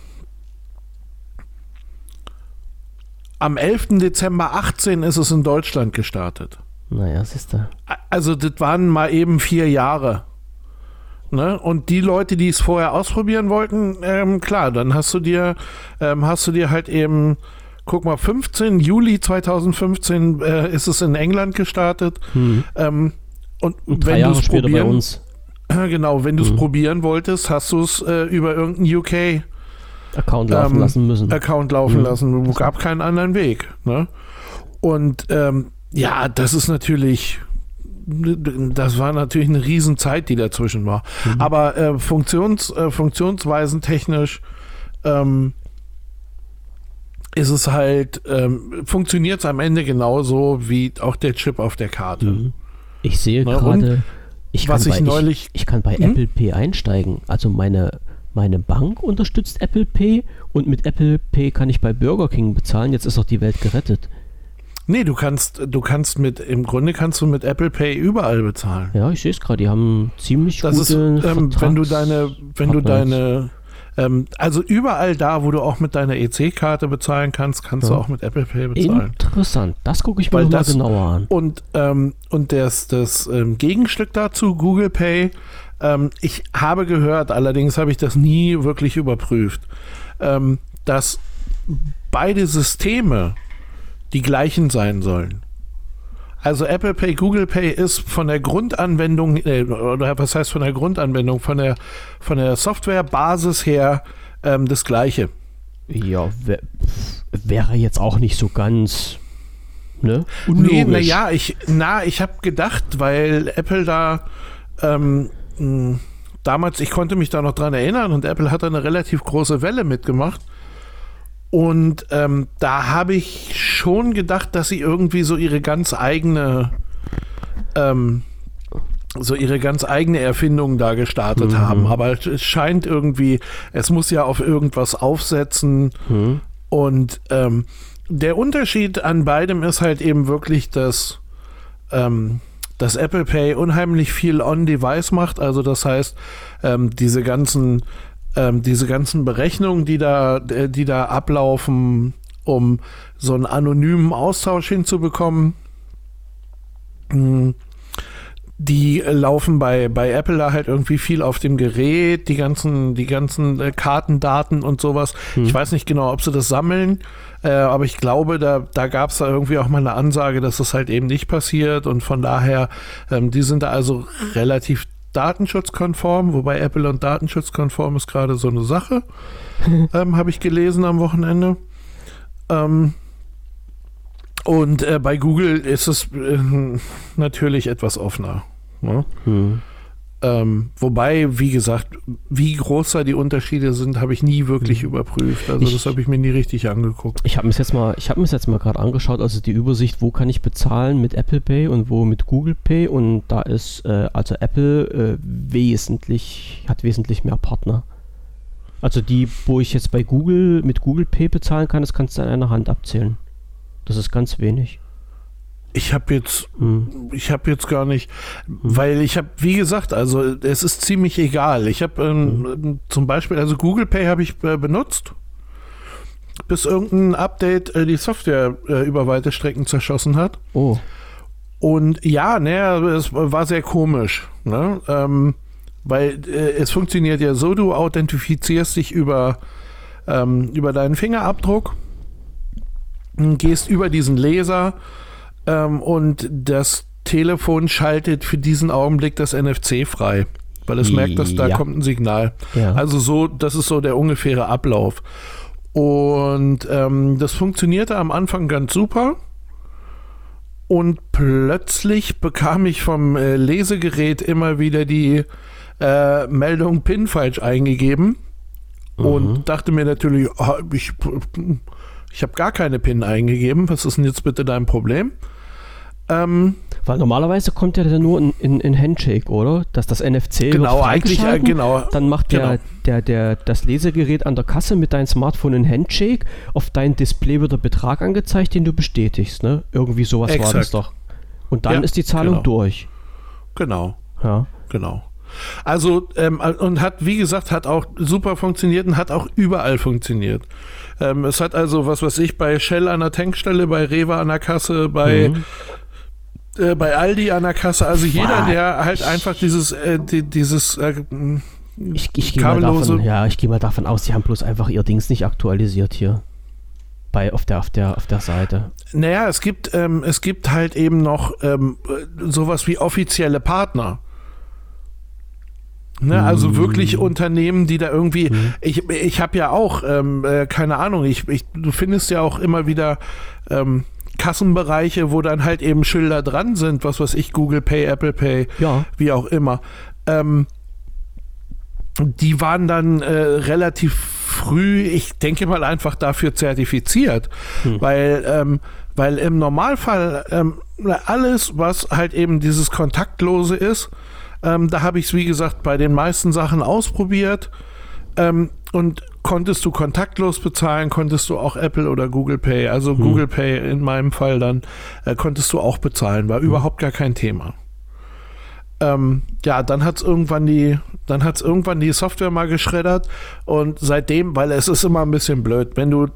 am 11. Dezember 18 ist es in Deutschland gestartet. naja, siehst du. Also das waren mal eben vier Jahre. Ne? Und die Leute, die es vorher ausprobieren wollten, ähm, klar, dann hast du dir, ähm, hast du dir halt eben, guck mal, 15 Juli 2015 äh, ist es in England gestartet. Hm. Ähm, und, Und wenn du es später bei probieren, uns genau, wenn du es Mhm. probieren wolltest, hast du es äh, über irgendeinen UK Account laufen ähm, lassen müssen. Account laufen Mhm. lassen. Es gab keinen anderen Weg. Ne? Und ähm, ja, das ist natürlich, das war natürlich eine Riesenzeit, die dazwischen war. Mhm. Aber äh, Funktions, äh, funktionsweisen technisch ähm, ist es halt, ähm, funktioniert es am Ende genauso wie auch der Chip auf der Karte. Mhm. Ich sehe Na, gerade, ich kann, was ich bei, neulich- ich, ich kann bei Hm? Apple Pay einsteigen. Also meine, meine Bank unterstützt Apple Pay und mit Apple Pay kann ich bei Burger King bezahlen. Jetzt ist auch die Welt gerettet. Nee, du kannst, du kannst mit, im Grunde kannst du mit Apple Pay überall bezahlen. Ja, ich sehe es gerade. Die haben ziemlich Das ist, gute ähm, wenn du deine, wenn du deine, ähm, also überall da, wo du auch mit deiner EC-Karte bezahlen kannst, kannst Ja. du auch mit Apple Pay bezahlen. Interessant. Das gucke ich mir mal das- genauer an. Und, ähm, und das, das ähm, Gegenstück dazu, Google Pay, ähm, ich habe gehört, allerdings habe ich das nie wirklich überprüft, ähm, dass beide Systeme die gleichen sein sollen. Also Apple Pay, Google Pay ist von der Grundanwendung, äh, oder was heißt von der Grundanwendung, von der, von der Softwarebasis her ähm, das gleiche. Ja, wär, wäre jetzt auch nicht so ganz ne? Nee, unlogisch. naja, ich, na, ich habe gedacht, weil Apple da ähm, damals, ich konnte mich da noch dran erinnern und Apple hat da eine relativ große Welle mitgemacht. Und ähm, da habe ich schon gedacht, dass sie irgendwie so ihre ganz eigene, ähm, so ihre ganz eigene Erfindung da gestartet Mhm. haben. Aber es scheint irgendwie, es muss ja auf irgendwas aufsetzen. Hm? Und ähm, der Unterschied an beidem ist halt eben wirklich, dass, ähm, dass Apple Pay unheimlich viel on-device macht. Also das heißt, ähm, diese ganzen ähm, diese ganzen Berechnungen, die da, äh, die da ablaufen, um so einen anonymen Austausch hinzubekommen, mh, die laufen bei, bei Apple da halt irgendwie viel auf dem Gerät, die ganzen, die ganzen äh, Kartendaten und sowas. Hm. Ich weiß nicht genau, ob sie das sammeln, äh, aber ich glaube, da, da gab es da irgendwie auch mal eine Ansage, dass das halt eben nicht passiert und von daher, ähm, die sind da also relativ datenschutzkonform, wobei Apple und datenschutzkonform ist gerade so eine Sache, ähm, habe ich gelesen am Wochenende. Ähm, und äh, bei Google ist es äh, natürlich etwas offener. Ne? Hm. Ähm, wobei, wie gesagt, wie groß da die Unterschiede sind, habe ich nie wirklich überprüft. Also Ich- das habe ich mir nie richtig angeguckt. Ich habe mir jetzt mal, ich habe mir jetzt mal gerade angeschaut, also die Übersicht, wo kann ich bezahlen mit Apple Pay und wo mit Google Pay und da ist äh, also Apple äh, wesentlich hat wesentlich mehr Partner. Also die, wo ich jetzt bei Google mit Google Pay bezahlen kann, das kannst du an einer Hand abzählen. Das ist ganz wenig. Ich habe jetzt, Hm. ich habe jetzt gar nicht, weil ich habe, wie gesagt, also es ist ziemlich egal. Ich habe ähm, zum Beispiel, also Google Pay habe ich äh, benutzt bis irgendein Update äh, die Software äh, über weite Strecken zerschossen hat. Oh. Und ja, naja, es war sehr komisch. Ne? Ähm, weil es funktioniert ja so, du authentifizierst dich über, ähm, über deinen Fingerabdruck, gehst über diesen Laser ähm, und das Telefon schaltet für diesen Augenblick das NFC frei, weil es merkt, dass da kommt ein Signal. Ja. Also so, das ist so der ungefähre Ablauf. Und ähm, das funktionierte am Anfang ganz super. Und plötzlich bekam ich vom äh, Lesegerät immer wieder die äh, Meldung PIN falsch eingegeben. Und dachte mir natürlich, ah, ich, ich habe gar keine PIN eingegeben. Was ist denn jetzt bitte dein Problem? Ähm, Weil normalerweise kommt ja der nur in, in, in Handshake, oder? Dass das NFC Genau, eigentlich, äh, genau. Dann macht der, Genau. der, der, das Lesegerät an der Kasse mit deinem Smartphone in Handshake. Auf dein Display wird der Betrag angezeigt, den du bestätigst. Ne? Irgendwie sowas war das Exakt. doch. Und dann Ja, ist die Zahlung genau. durch. genau. Ja. Genau. Also, ähm, und hat, wie gesagt, hat auch super funktioniert und hat auch überall funktioniert. Ähm, es hat also, was weiß ich, bei Shell an der Tankstelle, bei Rewe an der Kasse, bei, Mhm. Äh, bei Aldi an der Kasse, also jeder, der halt einfach dieses, äh, die, dieses, äh, Ich, ich gehe mal, Kabellose- davon- ja, ich geh mal davon aus, sie haben bloß einfach ihr Dings nicht aktualisiert hier. Bei, auf, der, auf, der, auf der Seite. naja, es gibt, ähm, es gibt halt eben noch ähm, äh, sowas wie offizielle Partner. Ne, also wirklich Unternehmen, die da irgendwie, ich, ich habe ja auch, ähm, äh, keine Ahnung, ich, ich, du findest ja auch immer wieder ähm, Kassenbereiche, wo dann halt eben Schilder dran sind, was weiß ich, Google Pay, Apple Pay, Ja. wie auch immer. Ähm, die waren dann äh, relativ früh, ich denke mal einfach dafür zertifiziert, weil, ähm, weil im Normalfall ähm, alles, was halt eben dieses Kontaktlose ist, ähm, da habe ich es wie gesagt bei den meisten Sachen ausprobiert ähm, und konntest du kontaktlos bezahlen, konntest du auch Apple oder Google Pay, also Google Pay in meinem Fall dann, äh, konntest du auch bezahlen, war überhaupt gar kein Thema. Ähm, ja, dann hat's irgendwann die, dann hat's irgendwann die Software mal geschreddert. Und seitdem, weil es ist immer ein bisschen blöd, wenn du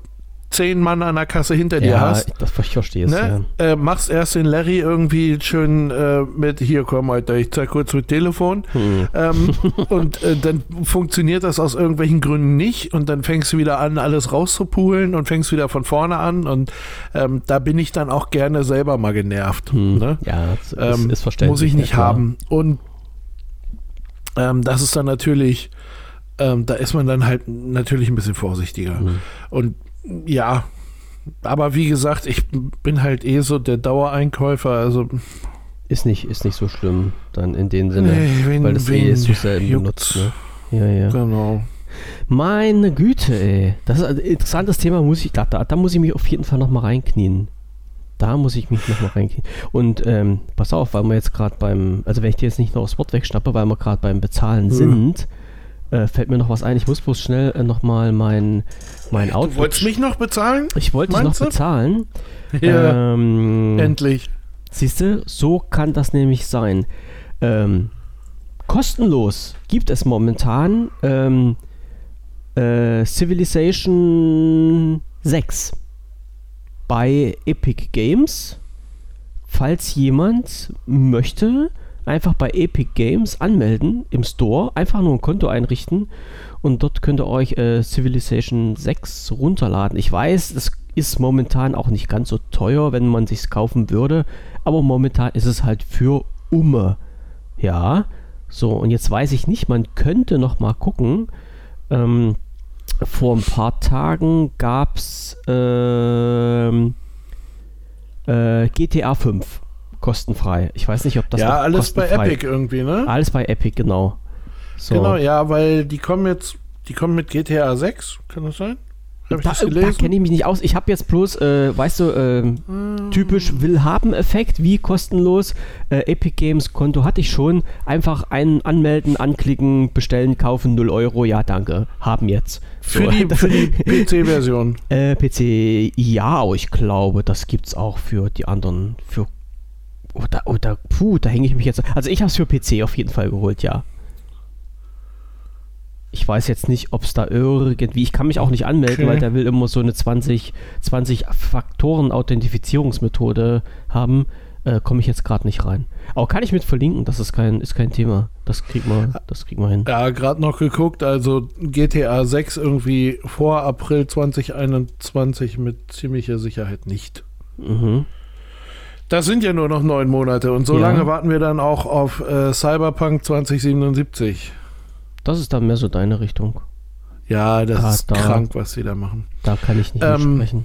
zehn Mann an der Kasse hinter dir Ja, hast, das, ich verstehe es. ne, äh, machst erst den Larry irgendwie schön äh, mit, hier komm Alter, ich zeig kurz mit Telefon Hm. ähm, und äh, dann funktioniert das aus irgendwelchen Gründen nicht und dann fängst du wieder an, alles rauszupulen und fängst wieder von vorne an und ähm, da bin ich dann auch gerne selber mal genervt. Hm. Ne? Ja, das Ähm, ist, ist verständlich. Muss ich nicht ja, haben. Und ähm, das ist dann natürlich, ähm, da ist man dann halt natürlich ein bisschen vorsichtiger. Mhm. Und ja, aber wie gesagt, ich bin halt eh so der Dauereinkäufer, also Ist nicht, ist nicht so schlimm, dann in dem Sinne. Nee, wen- weil das eh wen so selten juckt's? benutzt. Ne? Ja, ja. genau. Meine Güte, ey. Das ist ein interessantes Thema, muss ich, da, da, da muss ich mich auf jeden Fall nochmal reinknien. Da muss ich mich nochmal reinknien. Und ähm, pass auf, weil wir jetzt gerade beim, also wenn ich dir jetzt nicht noch das Wort wegschnappe, weil wir gerade beim Bezahlen Hm. sind, äh, fällt mir noch was ein. Ich muss bloß schnell äh, nochmal mein, mein Du Outlook. wolltest mich noch bezahlen? ich wollte dich noch du? bezahlen. Ja, Ähm, endlich. Siehst du, so kann das nämlich sein. Ähm, kostenlos gibt es momentan ähm, äh, Civilization 6 bei Epic Games. Falls jemand möchte, einfach bei Epic Games anmelden im Store, einfach nur ein Konto einrichten und dort könnt ihr euch äh, Civilization 6 runterladen. Ich weiß, das ist momentan auch nicht ganz so teuer, wenn man sich kaufen würde, aber momentan ist es halt für Umme. Ja, so und jetzt weiß ich nicht, man könnte noch mal gucken. Ähm, vor ein paar Tagen gab es ähm, äh, GTA 5 kostenfrei. Ich weiß nicht, ob das ja, alles bei Epic irgendwie, ne? Alles bei Epic, genau. So. Genau, ja, weil die kommen jetzt, die kommen mit GTA 6, kann das sein? Habe ich Da, das da kenne ich mich nicht aus. Ich habe jetzt bloß, äh, weißt du, ähm, Hm. typisch Willhaben-Effekt, wie kostenlos. Äh, Epic Games Konto hatte ich schon. Einfach einen anmelden, anklicken, bestellen, kaufen, 0 Euro. Ja, danke. Haben jetzt. Für So. die, für die PC-Version. Äh, PC, ja, aber ich glaube, das gibt's auch für die anderen. Für. Oder, oder, puh, da hänge ich mich jetzt. Also, ich habe es für PC auf jeden Fall geholt, ja. Ich weiß jetzt nicht, ob es da irgendwie, ich kann mich auch nicht anmelden, Okay. weil der will immer so eine 20, 20 Faktoren-Authentifizierungsmethode haben. Äh, Komme ich jetzt gerade nicht rein. Aber kann ich mit verlinken, das ist kein, ist kein Thema. Das kriegt man, das kriegt man hin. Ja, gerade noch geguckt, also GTA 6 irgendwie vor April 2021 mit ziemlicher Sicherheit nicht. Mhm. Das sind ja nur noch neun Monate und so Ja. lange warten wir dann auch auf äh, Cyberpunk 2077. Das ist dann mehr so deine Richtung. Ja, das Ah, ist da. krank, was sie da machen. Da kann ich nicht Ähm, mitsprechen.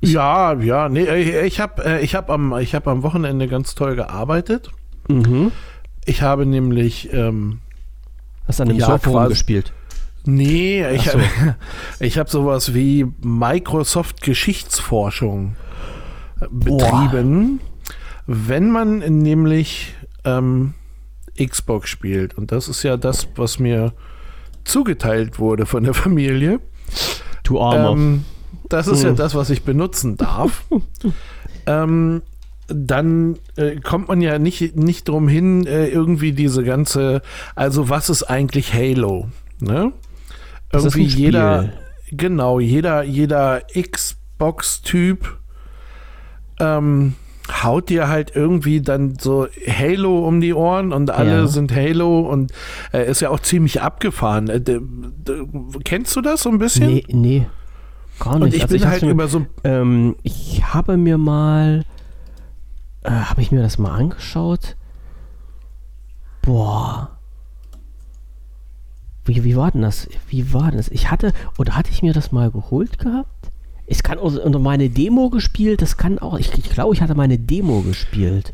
Ich- ja, ja, nee, ich, habe äh, ich hab am, ich hab am Wochenende ganz toll gearbeitet. Mhm. Ich habe nämlich, ähm, Hast an dem Ja, Surfer gespielt. nee, ich, so. ich habe sowas wie Microsoft Geschichtsforschung betrieben, wenn man nämlich ähm, Xbox spielt. Und das ist ja das, was mir zugeteilt wurde von der Familie. Du Armer. Ähm, das ist ja Mhm. das, was ich benutzen darf. ähm, dann äh, kommt man ja nicht, nicht drum hin, äh, irgendwie diese ganze, also was ist eigentlich Halo? Ne? Irgendwie jeder, genau, jeder, jeder Xbox-Typ ähm, haut dir halt irgendwie dann so Halo um die Ohren und alle Ja. sind Halo und äh, ist ja auch ziemlich abgefahren. Äh, kennst du das so ein bisschen? Nee, nee. Gar nicht. Und ich Also bin hab's halt über so Ähm, ich habe mir mal, äh, habe ich mir das mal angeschaut? Boah. Wie, wie war denn das? Wie war denn das? Ich hatte, oder hatte ich mir das mal geholt gehabt? Es kann auch unter meine Demo gespielt, das kann auch, ich, ich glaube, ich hatte meine Demo gespielt.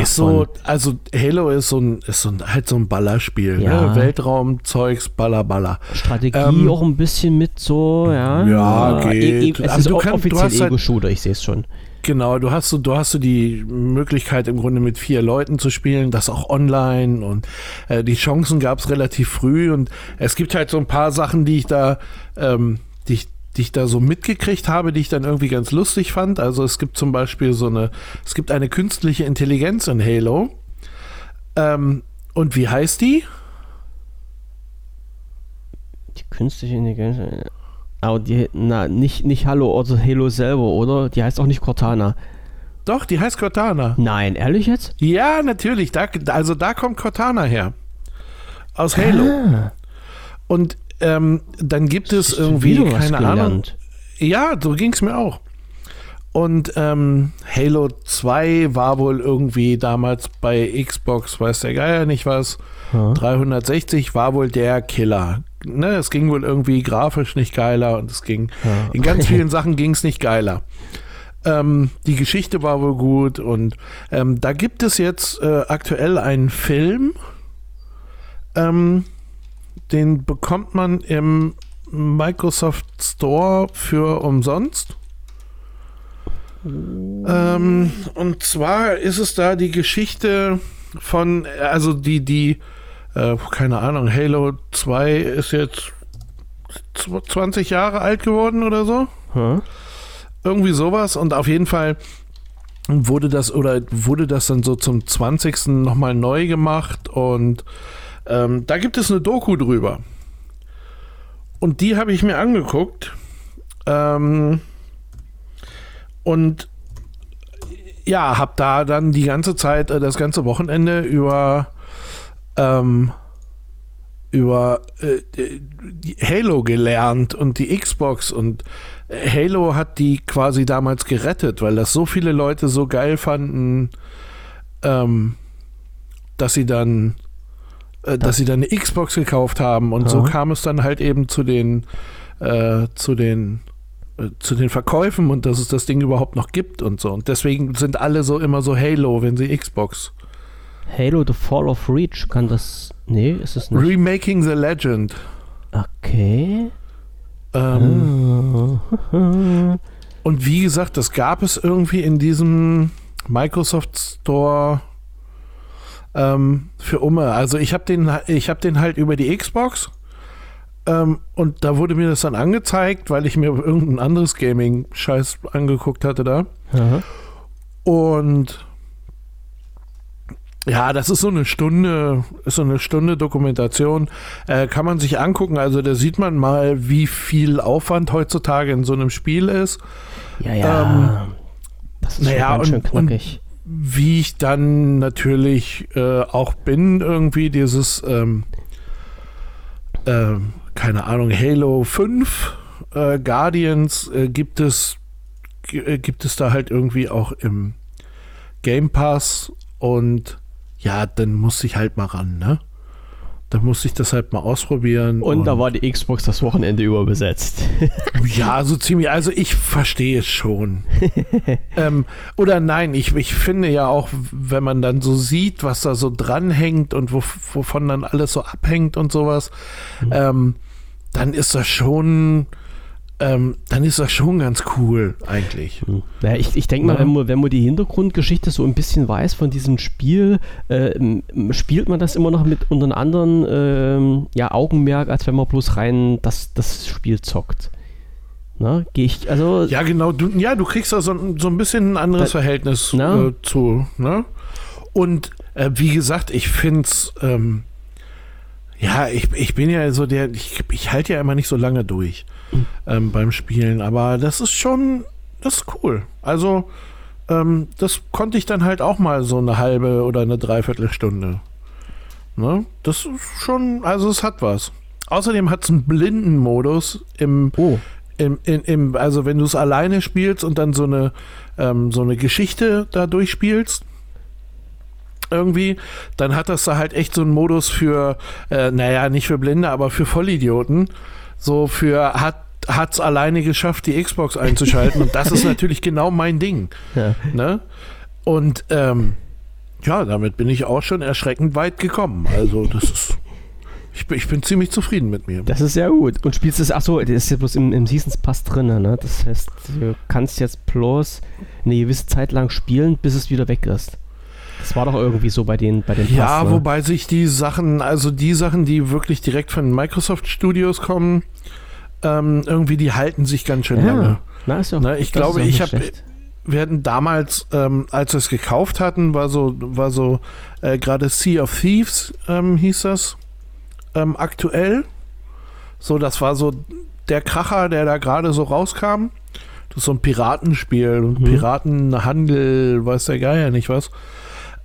ist so, also Halo ist so ein, ist so ein, halt so ein Ballerspiel, Ja. ne? Weltraum, Zeugs, Baller, Baller. Strategie ähm, auch ein bisschen mit so, ja. Ja, E- geht. E es Aber ist du auch kannst- du offiziell hast halt- Ego-Shooter, ich sehe es schon. Genau, du hast so, du hast so die Möglichkeit im Grunde mit vier Leuten zu spielen, das auch online und äh, die Chancen gab es relativ früh und es gibt halt so ein paar Sachen, die ich da, ähm, die ich die ich da so mitgekriegt habe, die ich dann irgendwie ganz lustig fand. Also es gibt zum Beispiel so eine, es gibt eine künstliche Intelligenz in Halo. Ähm, und wie heißt die? Die künstliche Intelligenz. äh, Aber die, na, nicht, nicht Hallo oder Halo selber, oder? Die heißt auch nicht Cortana. Doch, die heißt Cortana. Nein, ehrlich jetzt? Ja, natürlich. Da, also da kommt Cortana her. Aus Halo. Ah, Und ähm, dann gibt es irgendwie, keine Ahnung. gelernt. Ja, so ging es mir auch. Und ähm, Halo 2 war wohl irgendwie damals bei Xbox, weiß der Geier nicht was, Ja. 360 war wohl der Killer. Ne, es ging wohl irgendwie grafisch nicht geiler und es ging, Ja. in ganz vielen Sachen ging es nicht geiler. Ähm, die Geschichte war wohl gut und ähm, da gibt es jetzt äh, aktuell einen Film, ähm, den bekommt man im Microsoft Store für umsonst. Ähm, und zwar ist es da die Geschichte von, also die, die, äh, keine Ahnung, Halo 2 ist jetzt zw- 20 Jahre alt geworden oder so. Ja. Irgendwie sowas und auf jeden Fall wurde das oder wurde das dann so zum 20. nochmal neu gemacht und ähm, da gibt es eine Doku drüber. Und die habe ich mir angeguckt. Ähm, und ja, habe da dann die ganze Zeit, äh, das ganze Wochenende über ähm, über äh, die Halo gelernt und die Xbox und äh, Halo hat die quasi damals gerettet, weil das so viele Leute so geil fanden, ähm, dass sie dann äh, dass sie dann eine Xbox gekauft haben und so Aha. kam es dann halt eben zu den äh, zu den äh, zu den Verkäufen und dass es das Ding überhaupt noch gibt und so und deswegen sind alle so immer so Halo, wenn sie Xbox Halo The Fall of Reach kann das. Nee, ist es nicht. Remaking the Legend. Okay. Ähm, Ah. Und wie gesagt, das gab es irgendwie in diesem Microsoft Store ähm, für Umme. Also ich habe den, ich habe den halt über die Xbox ähm, und da wurde mir das dann angezeigt, weil ich mir irgendein anderes Gaming-Scheiß angeguckt hatte da. Aha. Und Ja, das ist so eine Stunde, ist so eine Stunde Dokumentation. Äh, kann man sich angucken. Also da sieht man mal, wie viel Aufwand heutzutage in so einem Spiel ist. Ja, ja. Ähm, das ist naja, ganz schön knackig. Wie ich dann natürlich äh, auch bin, irgendwie dieses, ähm, äh, keine Ahnung, Halo 5 äh, Guardians äh, gibt es äh, gibt es da halt irgendwie auch im Game Pass und ja, dann muss ich halt mal ran, ne? Dann muss ich das halt mal ausprobieren. Und, und da war die Xbox das Wochenende überbesetzt. ja, so ziemlich. Also ich verstehe es schon. ähm, oder nein, ich, ich finde ja auch, wenn man dann so sieht, was da so dranhängt und wo, wovon dann alles so abhängt und sowas, mhm. ähm, dann ist das schon ähm, dann ist das schon ganz cool eigentlich. Hm. Ja, ich, ich denke mal, wenn man, wenn man die Hintergrundgeschichte so ein bisschen weiß von diesem Spiel, äh, spielt man das immer noch mit unter einem anderen äh, ja, Augenmerk, als wenn man bloß rein das, das Spiel zockt. Na, gehe ich, also. Ja, genau, du, ja, du kriegst da so, so ein bisschen ein anderes da, Verhältnis äh, zu, ne? Und äh, wie gesagt, ich finde es, ähm, ja, ich, ich bin ja so der, ich, ich halte ja immer nicht so lange durch ähm, beim Spielen. Aber das ist schon, das ist cool. Also, ähm, das konnte ich dann halt auch mal so eine halbe oder eine Dreiviertelstunde. Ne? Das ist schon, also es hat was. Außerdem hat es einen blinden Modus im, oh. im, im, im, also wenn du es alleine spielst und dann so eine, ähm, so eine Geschichte da durchspielst, irgendwie, dann hat das da halt echt so einen Modus für, äh, naja, nicht für Blinde, aber für Vollidioten so für hat es alleine geschafft, die Xbox einzuschalten. und das ist natürlich genau mein Ding. Ja. Ne? Und ähm, ja, damit bin ich auch schon erschreckend weit gekommen. Also das ist. Ich bin, ich bin ziemlich zufrieden mit mir. Das ist sehr gut. Und spielst es, achso, das ist ja bloß im, im Seasons Pass drin, ne? Das heißt, du kannst jetzt bloß eine gewisse Zeit lang spielen, bis es wieder weg ist. Das war doch irgendwie so bei den bei den Pass, Ja, ne? wobei sich die Sachen, also die Sachen, die wirklich direkt von Microsoft Studios kommen, ähm, irgendwie die halten sich ganz schön ja. lange. Na, ist auch, Na, ich glaube, ich habe wir hatten damals, ähm, als wir es gekauft hatten, war so, war so äh, gerade Sea of Thieves, ähm, hieß das, ähm, aktuell. So, das war so der Kracher, der da gerade so rauskam. Das ist so ein Piratenspiel, mhm. Piratenhandel, weiß der Geier nicht was.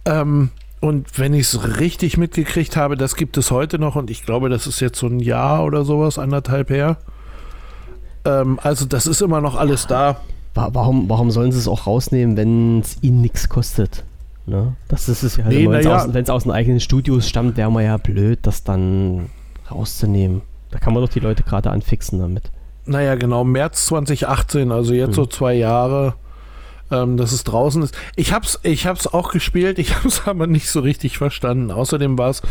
Ähm, und wenn ich es richtig mitgekriegt habe, das gibt es heute noch und ich glaube, das ist jetzt so ein Jahr oder sowas, anderthalb her. Ähm, also das ist immer noch alles da. Warum, warum sollen sie es auch rausnehmen, wenn es ihnen nichts kostet? Ne? Das ist es ja halt nee, wenn es ja. aus, aus den eigenen Studios stammt, wäre man ja blöd, das dann rauszunehmen. Da kann man doch die Leute gerade anfixen damit. Naja, genau, März 2018, also jetzt hm. so zwei Jahre ähm, dass es draußen ist. Ich hab's, ich hab's auch gespielt, ich hab's aber nicht so richtig verstanden. Außerdem war es,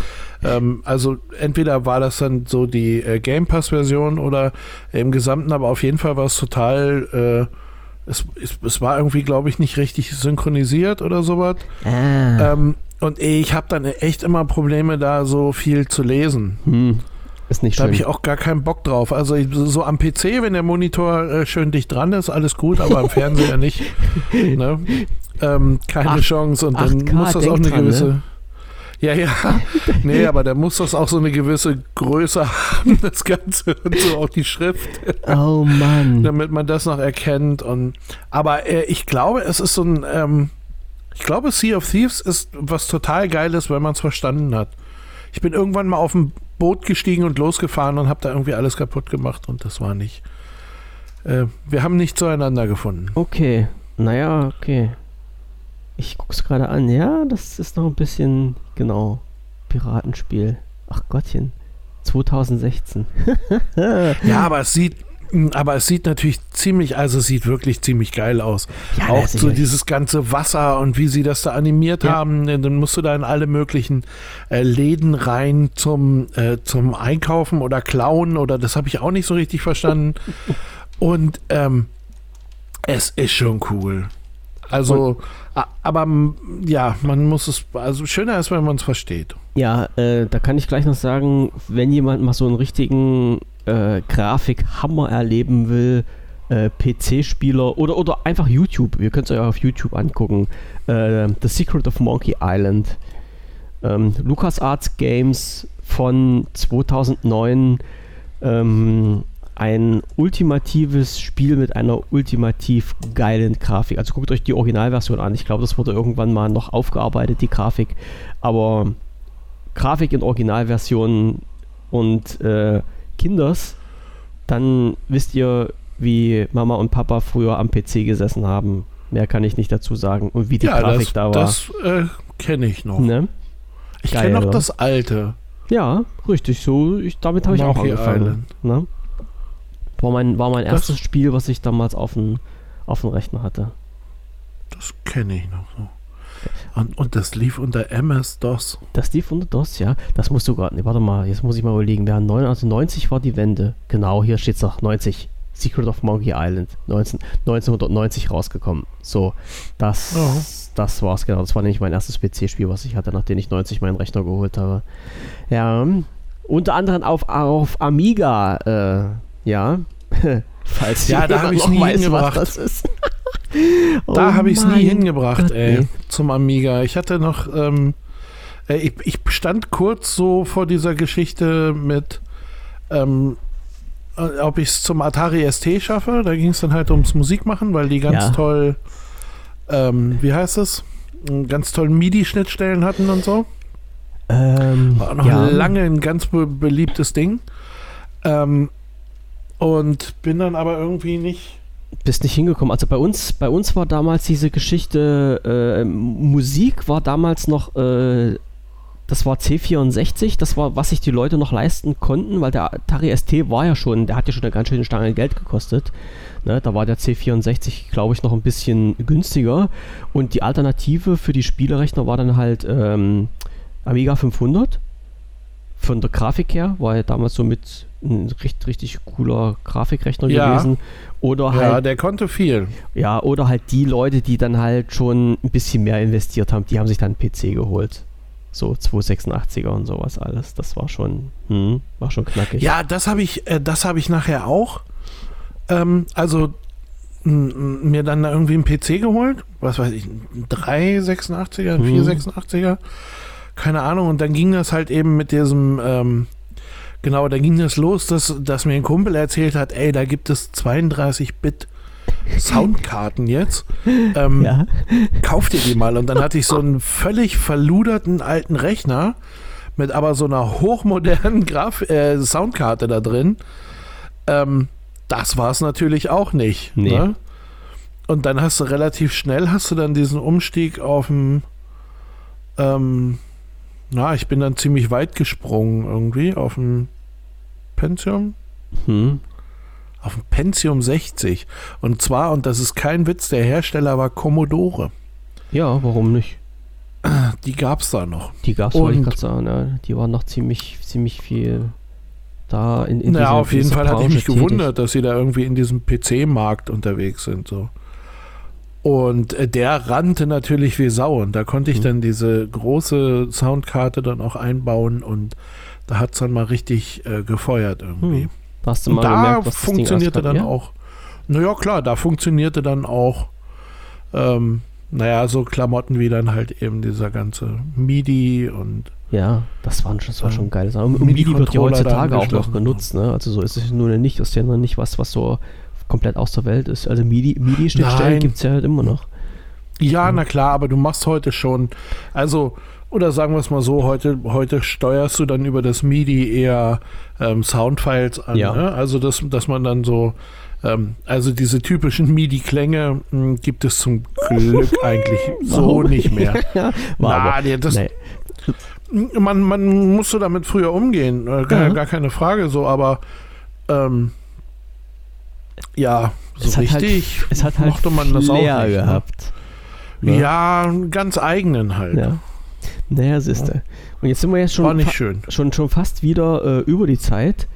ähm, also entweder war das dann so die äh, Game Pass-Version oder im Gesamten, aber auf jeden Fall war es total, äh, es, es, es, war irgendwie, glaube ich, nicht richtig synchronisiert oder sowas. Ah. Ähm, und ich habe dann echt immer Probleme, da so viel zu lesen. Hm. Ist nicht da habe ich auch gar keinen Bock drauf. Also so am PC, wenn der Monitor äh, schön dicht dran ist, alles gut, aber am Fernseher nicht. Ne? Ähm, keine Ach, Chance. Und dann 8K, muss das auch eine dran, gewisse. Ne? Ja, ja. Nee, aber da muss das auch so eine gewisse Größe haben, das Ganze und so auch die Schrift. Oh Mann. Damit man das noch erkennt. Und, aber äh, ich glaube, es ist so ein. Ähm, ich glaube, Sea of Thieves ist was total Geiles, wenn man es verstanden hat. Ich bin irgendwann mal auf dem Boot gestiegen und losgefahren und habe da irgendwie alles kaputt gemacht und das war nicht. Äh, wir haben nicht zueinander gefunden. Okay, naja, okay. Ich guck's gerade an. Ja, das ist noch ein bisschen, genau, Piratenspiel. Ach Gottchen. 2016. ja, aber es sieht aber es sieht natürlich ziemlich, also es sieht wirklich ziemlich geil aus. Ja, auch so dieses ganze Wasser und wie sie das da animiert ja. haben. Dann musst du da in alle möglichen äh, Läden rein zum, äh, zum Einkaufen oder klauen oder das habe ich auch nicht so richtig verstanden. und ähm, es ist schon cool. Also, aber ja, man muss es, also schöner ist, wenn man es versteht. Ja, äh, da kann ich gleich noch sagen, wenn jemand mal so einen richtigen äh, Grafikhammer erleben will, äh, PC-Spieler oder, oder einfach YouTube, ihr könnt es euch auf YouTube angucken, äh, The Secret of Monkey Island. ähm, LucasArts Games von 2009 ähm, ein ultimatives Spiel mit einer ultimativ geilen Grafik. Also guckt euch die Originalversion an. Ich glaube, das wurde irgendwann mal noch aufgearbeitet, die Grafik. Aber Grafik in Originalversion und äh, Kinders, dann wisst ihr, wie Mama und Papa früher am PC gesessen haben. Mehr kann ich nicht dazu sagen. Und wie die ja, Grafik das, da war. Das äh, kenne ich noch. Ne? Ich kenne noch das alte. Ja, richtig. So, ich, damit habe ich auch angefangen. Ne? War mein, war mein Das- erstes Spiel, was ich damals auf dem auf dem Rechner hatte. Das kenne ich noch so. Und, und das lief unter MS-DOS. Das lief unter DOS, ja. Das musst du gerade. Nee, warte mal, jetzt muss ich mal überlegen. Wir haben 9, also 90 war die Wende. Genau, hier steht es noch. 90. Secret of Monkey Island. 19, 1990 rausgekommen. So, das, Ja. das war's genau. Das war nämlich mein erstes PC-Spiel, was ich hatte, nachdem ich 90 meinen Rechner geholt habe. Ja, unter anderem auf, auf Amiga, äh, ja. Falls Ja, da jemand hab ich's noch nie weiß, was das ist. Da Oh habe ich es nie hingebracht, Gott, ey, nee. zum Amiga. Ich hatte noch, ähm, äh, ich, ich stand kurz so vor dieser Geschichte mit, ähm, äh, ob ich es zum Atari ST schaffe. Da ging es dann halt ums Musikmachen, weil die ganz Ja. toll, ähm, wie heißt es? Ganz tollen MIDI-Schnittstellen hatten und so. Ähm, War noch ja. lange ein ganz be beliebtes Ding. Ähm, und bin dann aber irgendwie nicht. Bist nicht hingekommen. Also bei uns, bei uns war damals diese Geschichte, äh, Musik war damals noch, äh, das war C64, das war, was sich die Leute noch leisten konnten, weil der Atari ST war ja schon, der hat ja schon eine ganz schöne Stange Geld gekostet. Ne, da war der C64, glaube ich, noch ein bisschen günstiger. Und die Alternative für die Spielerechner war dann halt ähm, Amiga 500. Von der Grafik her war ja damals so mit ein richtig, richtig cooler Grafikrechner Ja. gewesen. Oder Ja, halt der konnte viel. ja, oder halt die Leute, die dann halt schon ein bisschen mehr investiert haben, die haben sich dann einen PC geholt. So 286er und sowas alles. Das war schon, hm, war schon knackig. Ja, das habe ich, äh, das habe ich nachher auch. Ähm, also mir dann da irgendwie einen PC geholt, was weiß ich, ein 386er, ein Mhm. 486er, keine Ahnung. Und dann ging das halt eben mit diesem, ähm, genau, da ging das los, dass, dass mir ein Kumpel erzählt hat, ey, da gibt es 32-Bit Soundkarten jetzt. Ähm, Ja. kauf dir die mal. Und dann hatte ich so einen völlig verluderten alten Rechner mit aber so einer hochmodernen Graf äh, Soundkarte da drin. Ähm, das war es natürlich auch nicht. Nee. Ne? Und dann hast du relativ schnell hast du dann diesen Umstieg auf dem ähm, na, ich bin dann ziemlich weit gesprungen irgendwie auf dem Pentium, Hm. auf dem Pentium 60. Und zwar, und das ist kein Witz, der Hersteller war Commodore. ja, warum nicht? Die gab es da noch. Die gab es, wollte ich gerade sagen. Ja, die waren noch ziemlich, ziemlich viel da in, in Ja, dieser- auf jeden Fall hatte ich mich tätig. gewundert, dass sie da irgendwie in diesem PC-Markt unterwegs sind. So. Und äh, der rannte natürlich wie Sau. Und da konnte ich Mhm. dann diese große Soundkarte dann auch einbauen und da hat es dann mal richtig äh, gefeuert irgendwie. Hm. Da hast du Und mal da gemerkt, was funktionierte dann ja? auch. Naja, klar, da funktionierte dann auch, ähm, naja, so Klamotten wie dann halt eben dieser ganze MIDI und Ja, das, waren schon, das war schon geil. Und MIDI wird ja heutzutage auch noch genutzt. Ne? Also so ist es nur nicht. Ist ja noch nicht was, was so komplett aus der Welt ist. Also MIDI- MIDI-Schnittstellen Nein. gibt es ja halt immer noch. Ja, Mhm. na klar, aber du machst heute schon, also, oder sagen wir es mal so, heute, heute steuerst du dann über das MIDI eher ähm, Soundfiles an. Ja. Ne? Also, dass, dass man dann so, ähm, also diese typischen MIDI-Klänge mh, gibt es zum Glück eigentlich so nicht mehr. ja, Na, aber, das, nee. man, man musste damit früher umgehen, äh, gar, Ja. gar keine Frage so, aber ähm, ja, so es hat halt, richtig es hat halt mochte man das auch nicht, ne? gehabt. Ne? Ja, einen ganz eigenen halt. Ja. Naja, siehste. Und jetzt sind wir jetzt schon, schön. schon, schon fast wieder äh, über die Zeit.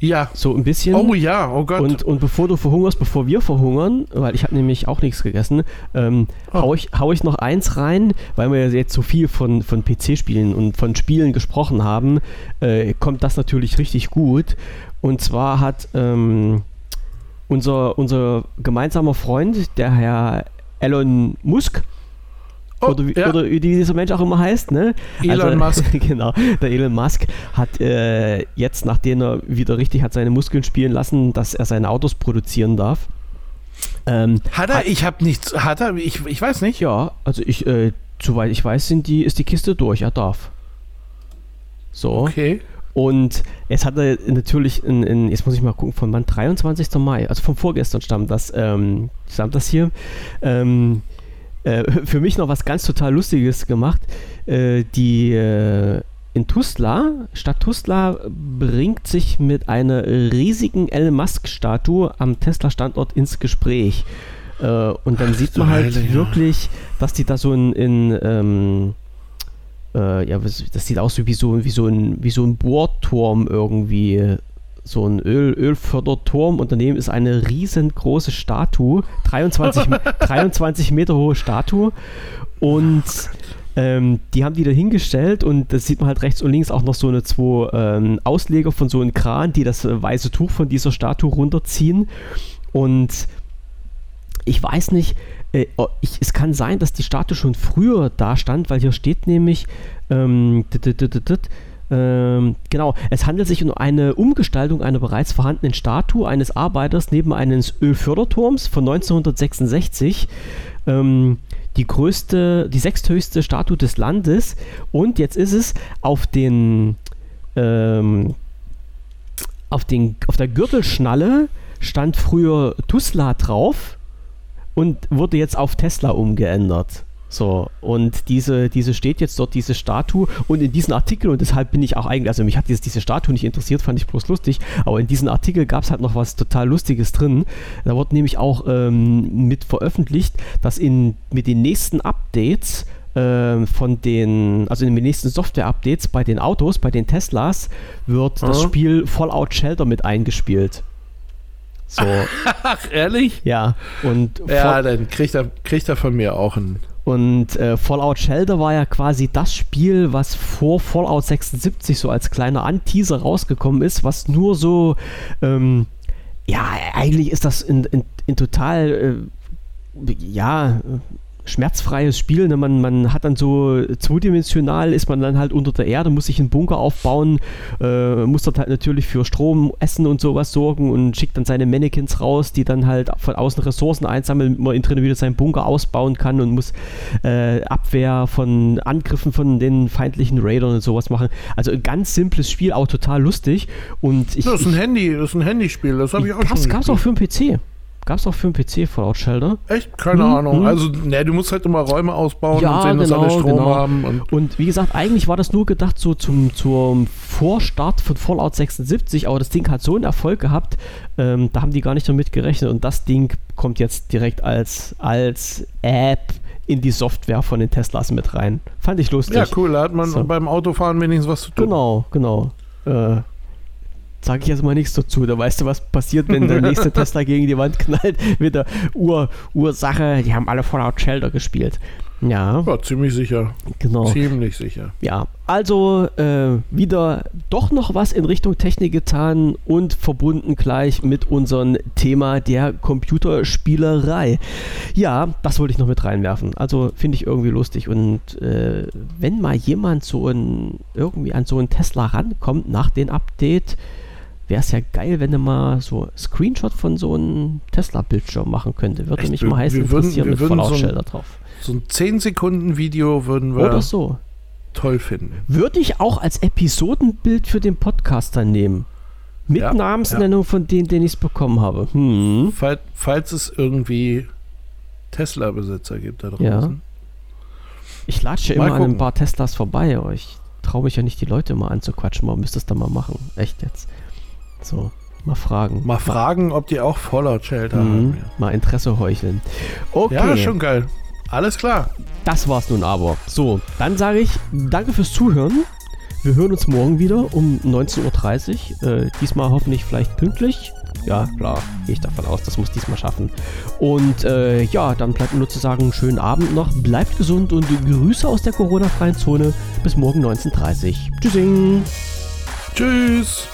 Ja. So ein bisschen. Oh ja, oh Gott. Und, und bevor du verhungerst, bevor wir verhungern, weil ich habe nämlich auch nichts gegessen, ähm, Oh. hau, ich, hau ich noch eins rein, weil wir ja jetzt so viel von, von PC-Spielen und von Spielen gesprochen haben, äh, kommt das natürlich richtig gut. Und zwar hat ähm, unser, unser gemeinsamer Freund, der Herr Elon Musk, Oh, oder, wie, ja. oder, wie, dieser Mensch auch immer heißt, ne? Elon also, Musk. genau, der Elon Musk hat äh, jetzt, nachdem er wieder richtig hat seine Muskeln spielen lassen, dass er seine Autos produzieren darf. Ähm, hat er? Hat, ich habe nichts. Hat er? Ich, ich weiß nicht. Ja, also ich, äh, soweit ich weiß, sind die, ist die Kiste durch. Er darf. So. Okay. Und es hat er natürlich, in, in, jetzt muss ich mal gucken, von wann? 23. Mai, also vom vorgestern stammt das, ähm, stammt das hier. Ähm, äh, für mich noch was ganz total Lustiges gemacht. Äh, die äh, in Tuzla, Stadt Tuzla bringt sich mit einer riesigen Elon Musk-Statue am Tesla-Standort ins Gespräch. Äh, und dann Ach, sieht man halt Heile, wirklich, dass die da so in, in ähm, äh, ja, das sieht aus wie so, wie so, ein, wie so ein Bohrturm irgendwie. So ein Öl, Ölförderturm und daneben ist eine riesengroße Statue, 23, 23 Meter hohe Statue. Und ähm, die haben die da hingestellt und da sieht man halt rechts und links auch noch so eine zwei ähm, Ausleger von so einem Kran, die das äh, weiße Tuch von dieser Statue runterziehen. Und ich weiß nicht, äh, oh, ich, es kann sein, dass die Statue schon früher da stand, weil hier steht nämlich, ähm, ähm, genau, es handelt sich um eine Umgestaltung einer bereits vorhandenen Statue eines Arbeiters neben eines Ölförderturms von 1966. Ähm, die größte, die sechsthöchste Statue des Landes. Und jetzt ist es auf den, ähm, auf den, auf der Gürtelschnalle stand früher Tuzla drauf und wurde jetzt auf Tesla umgeändert. So, und diese, diese steht jetzt dort, diese Statue, und in diesem Artikel, und deshalb bin ich auch eigentlich, also mich hat dieses, diese Statue nicht interessiert, fand ich bloß lustig, aber in diesem Artikel gab es halt noch was total Lustiges drin. Da wurde nämlich auch ähm, mit veröffentlicht, dass in, mit den nächsten Updates ähm, von den, also in den nächsten Software-Updates bei den Autos, bei den Teslas, wird mhm. das Spiel Fallout Shelter mit eingespielt. So. Ach, ehrlich? Ja. Und ja, dann kriegt er, kriegt er von mir auch einen und äh, Fallout Shelter war ja quasi das Spiel, was vor Fallout 76 so als kleiner Anteaser rausgekommen ist, was nur so, ähm, ja, eigentlich ist das in, in, in total, äh, ja, schmerzfreies Spiel. Ne? Man, man hat dann so zweidimensional ist man dann halt unter der Erde, muss sich einen Bunker aufbauen, äh, muss dort halt natürlich für Strom, Essen und sowas sorgen und schickt dann seine Mannequins raus, die dann halt von außen Ressourcen einsammeln, man in drinnen wieder seinen Bunker ausbauen kann und muss äh, Abwehr von Angriffen von den feindlichen Raidern und sowas machen. Also ein ganz simples Spiel, auch total lustig. Und ich, das ist ein Handy, das ist ein Handyspiel, das habe ich auch gab's, schon. Gab es auch für den PC. Gab es auch für den PC Fallout Shelter? Echt? Keine hm, Ahnung. Hm. Also, ne, du musst halt immer Räume ausbauen ja, und sehen, genau, dass alle Strom genau. haben. Und, und, wie gesagt, eigentlich war das nur gedacht so zum, zum Vorstart von Fallout 76, aber das Ding hat so einen Erfolg gehabt, ähm, da haben die gar nicht damit gerechnet. Und das Ding kommt jetzt direkt als, als App in die Software von den Teslas mit rein. Fand ich lustig. Ja, cool. Da hat man so. beim Autofahren wenigstens was zu tun. Genau, genau. Äh, sage ich jetzt mal nichts dazu. Da weißt du, was passiert, wenn der nächste Tesla gegen die Wand knallt. Mit der Ur Ursache, die haben alle Fallout Shelter gespielt. Ja. Ja, ziemlich sicher. Genau. Ziemlich sicher. Ja, also äh, wieder doch noch was in Richtung Technik getan und verbunden gleich mit unserem Thema der Computerspielerei. Ja, das wollte ich noch mit reinwerfen. Also finde ich irgendwie lustig. Und äh, wenn mal jemand so ein, irgendwie an so einen Tesla rankommt nach dem Update, wäre es ja geil, wenn er mal so Screenshot von so einem Tesla-Bildschirm machen könnte. Würde Echt? mich mal heiß interessieren mit Fallout-Schilder so drauf. So ein 10-Sekunden-Video würden wir Oder so. toll finden. Würde ich auch als Episodenbild für den Podcaster nehmen. Mit ja, Namensnennung ja. von denen, den ich es bekommen habe. Hm. Fall, falls es irgendwie Tesla-Besitzer gibt da draußen. Ja. Ich latsche immer an ein paar Teslas vorbei, aber ich traue mich ja nicht, die Leute mal anzuquatschen. Man müsste es da mal machen. Echt jetzt. So, mal fragen. Mal fragen, ob die auch Fallout Shelter mhm. haben. Ja. Mal Interesse heucheln. Okay. Ja, schon geil. Alles klar. Das war's nun aber. So, dann sage ich danke fürs Zuhören. Wir hören uns morgen wieder um 19.30 Uhr. Äh, diesmal hoffentlich vielleicht pünktlich. Ja, klar, gehe ich davon aus, das muss diesmal schaffen. Und äh, ja, dann bleibt nur zu sagen, schönen Abend noch, bleibt gesund und Grüße aus der Corona-freien Zone. Bis morgen 19.30 Uhr. Tschüssing. Tschüss.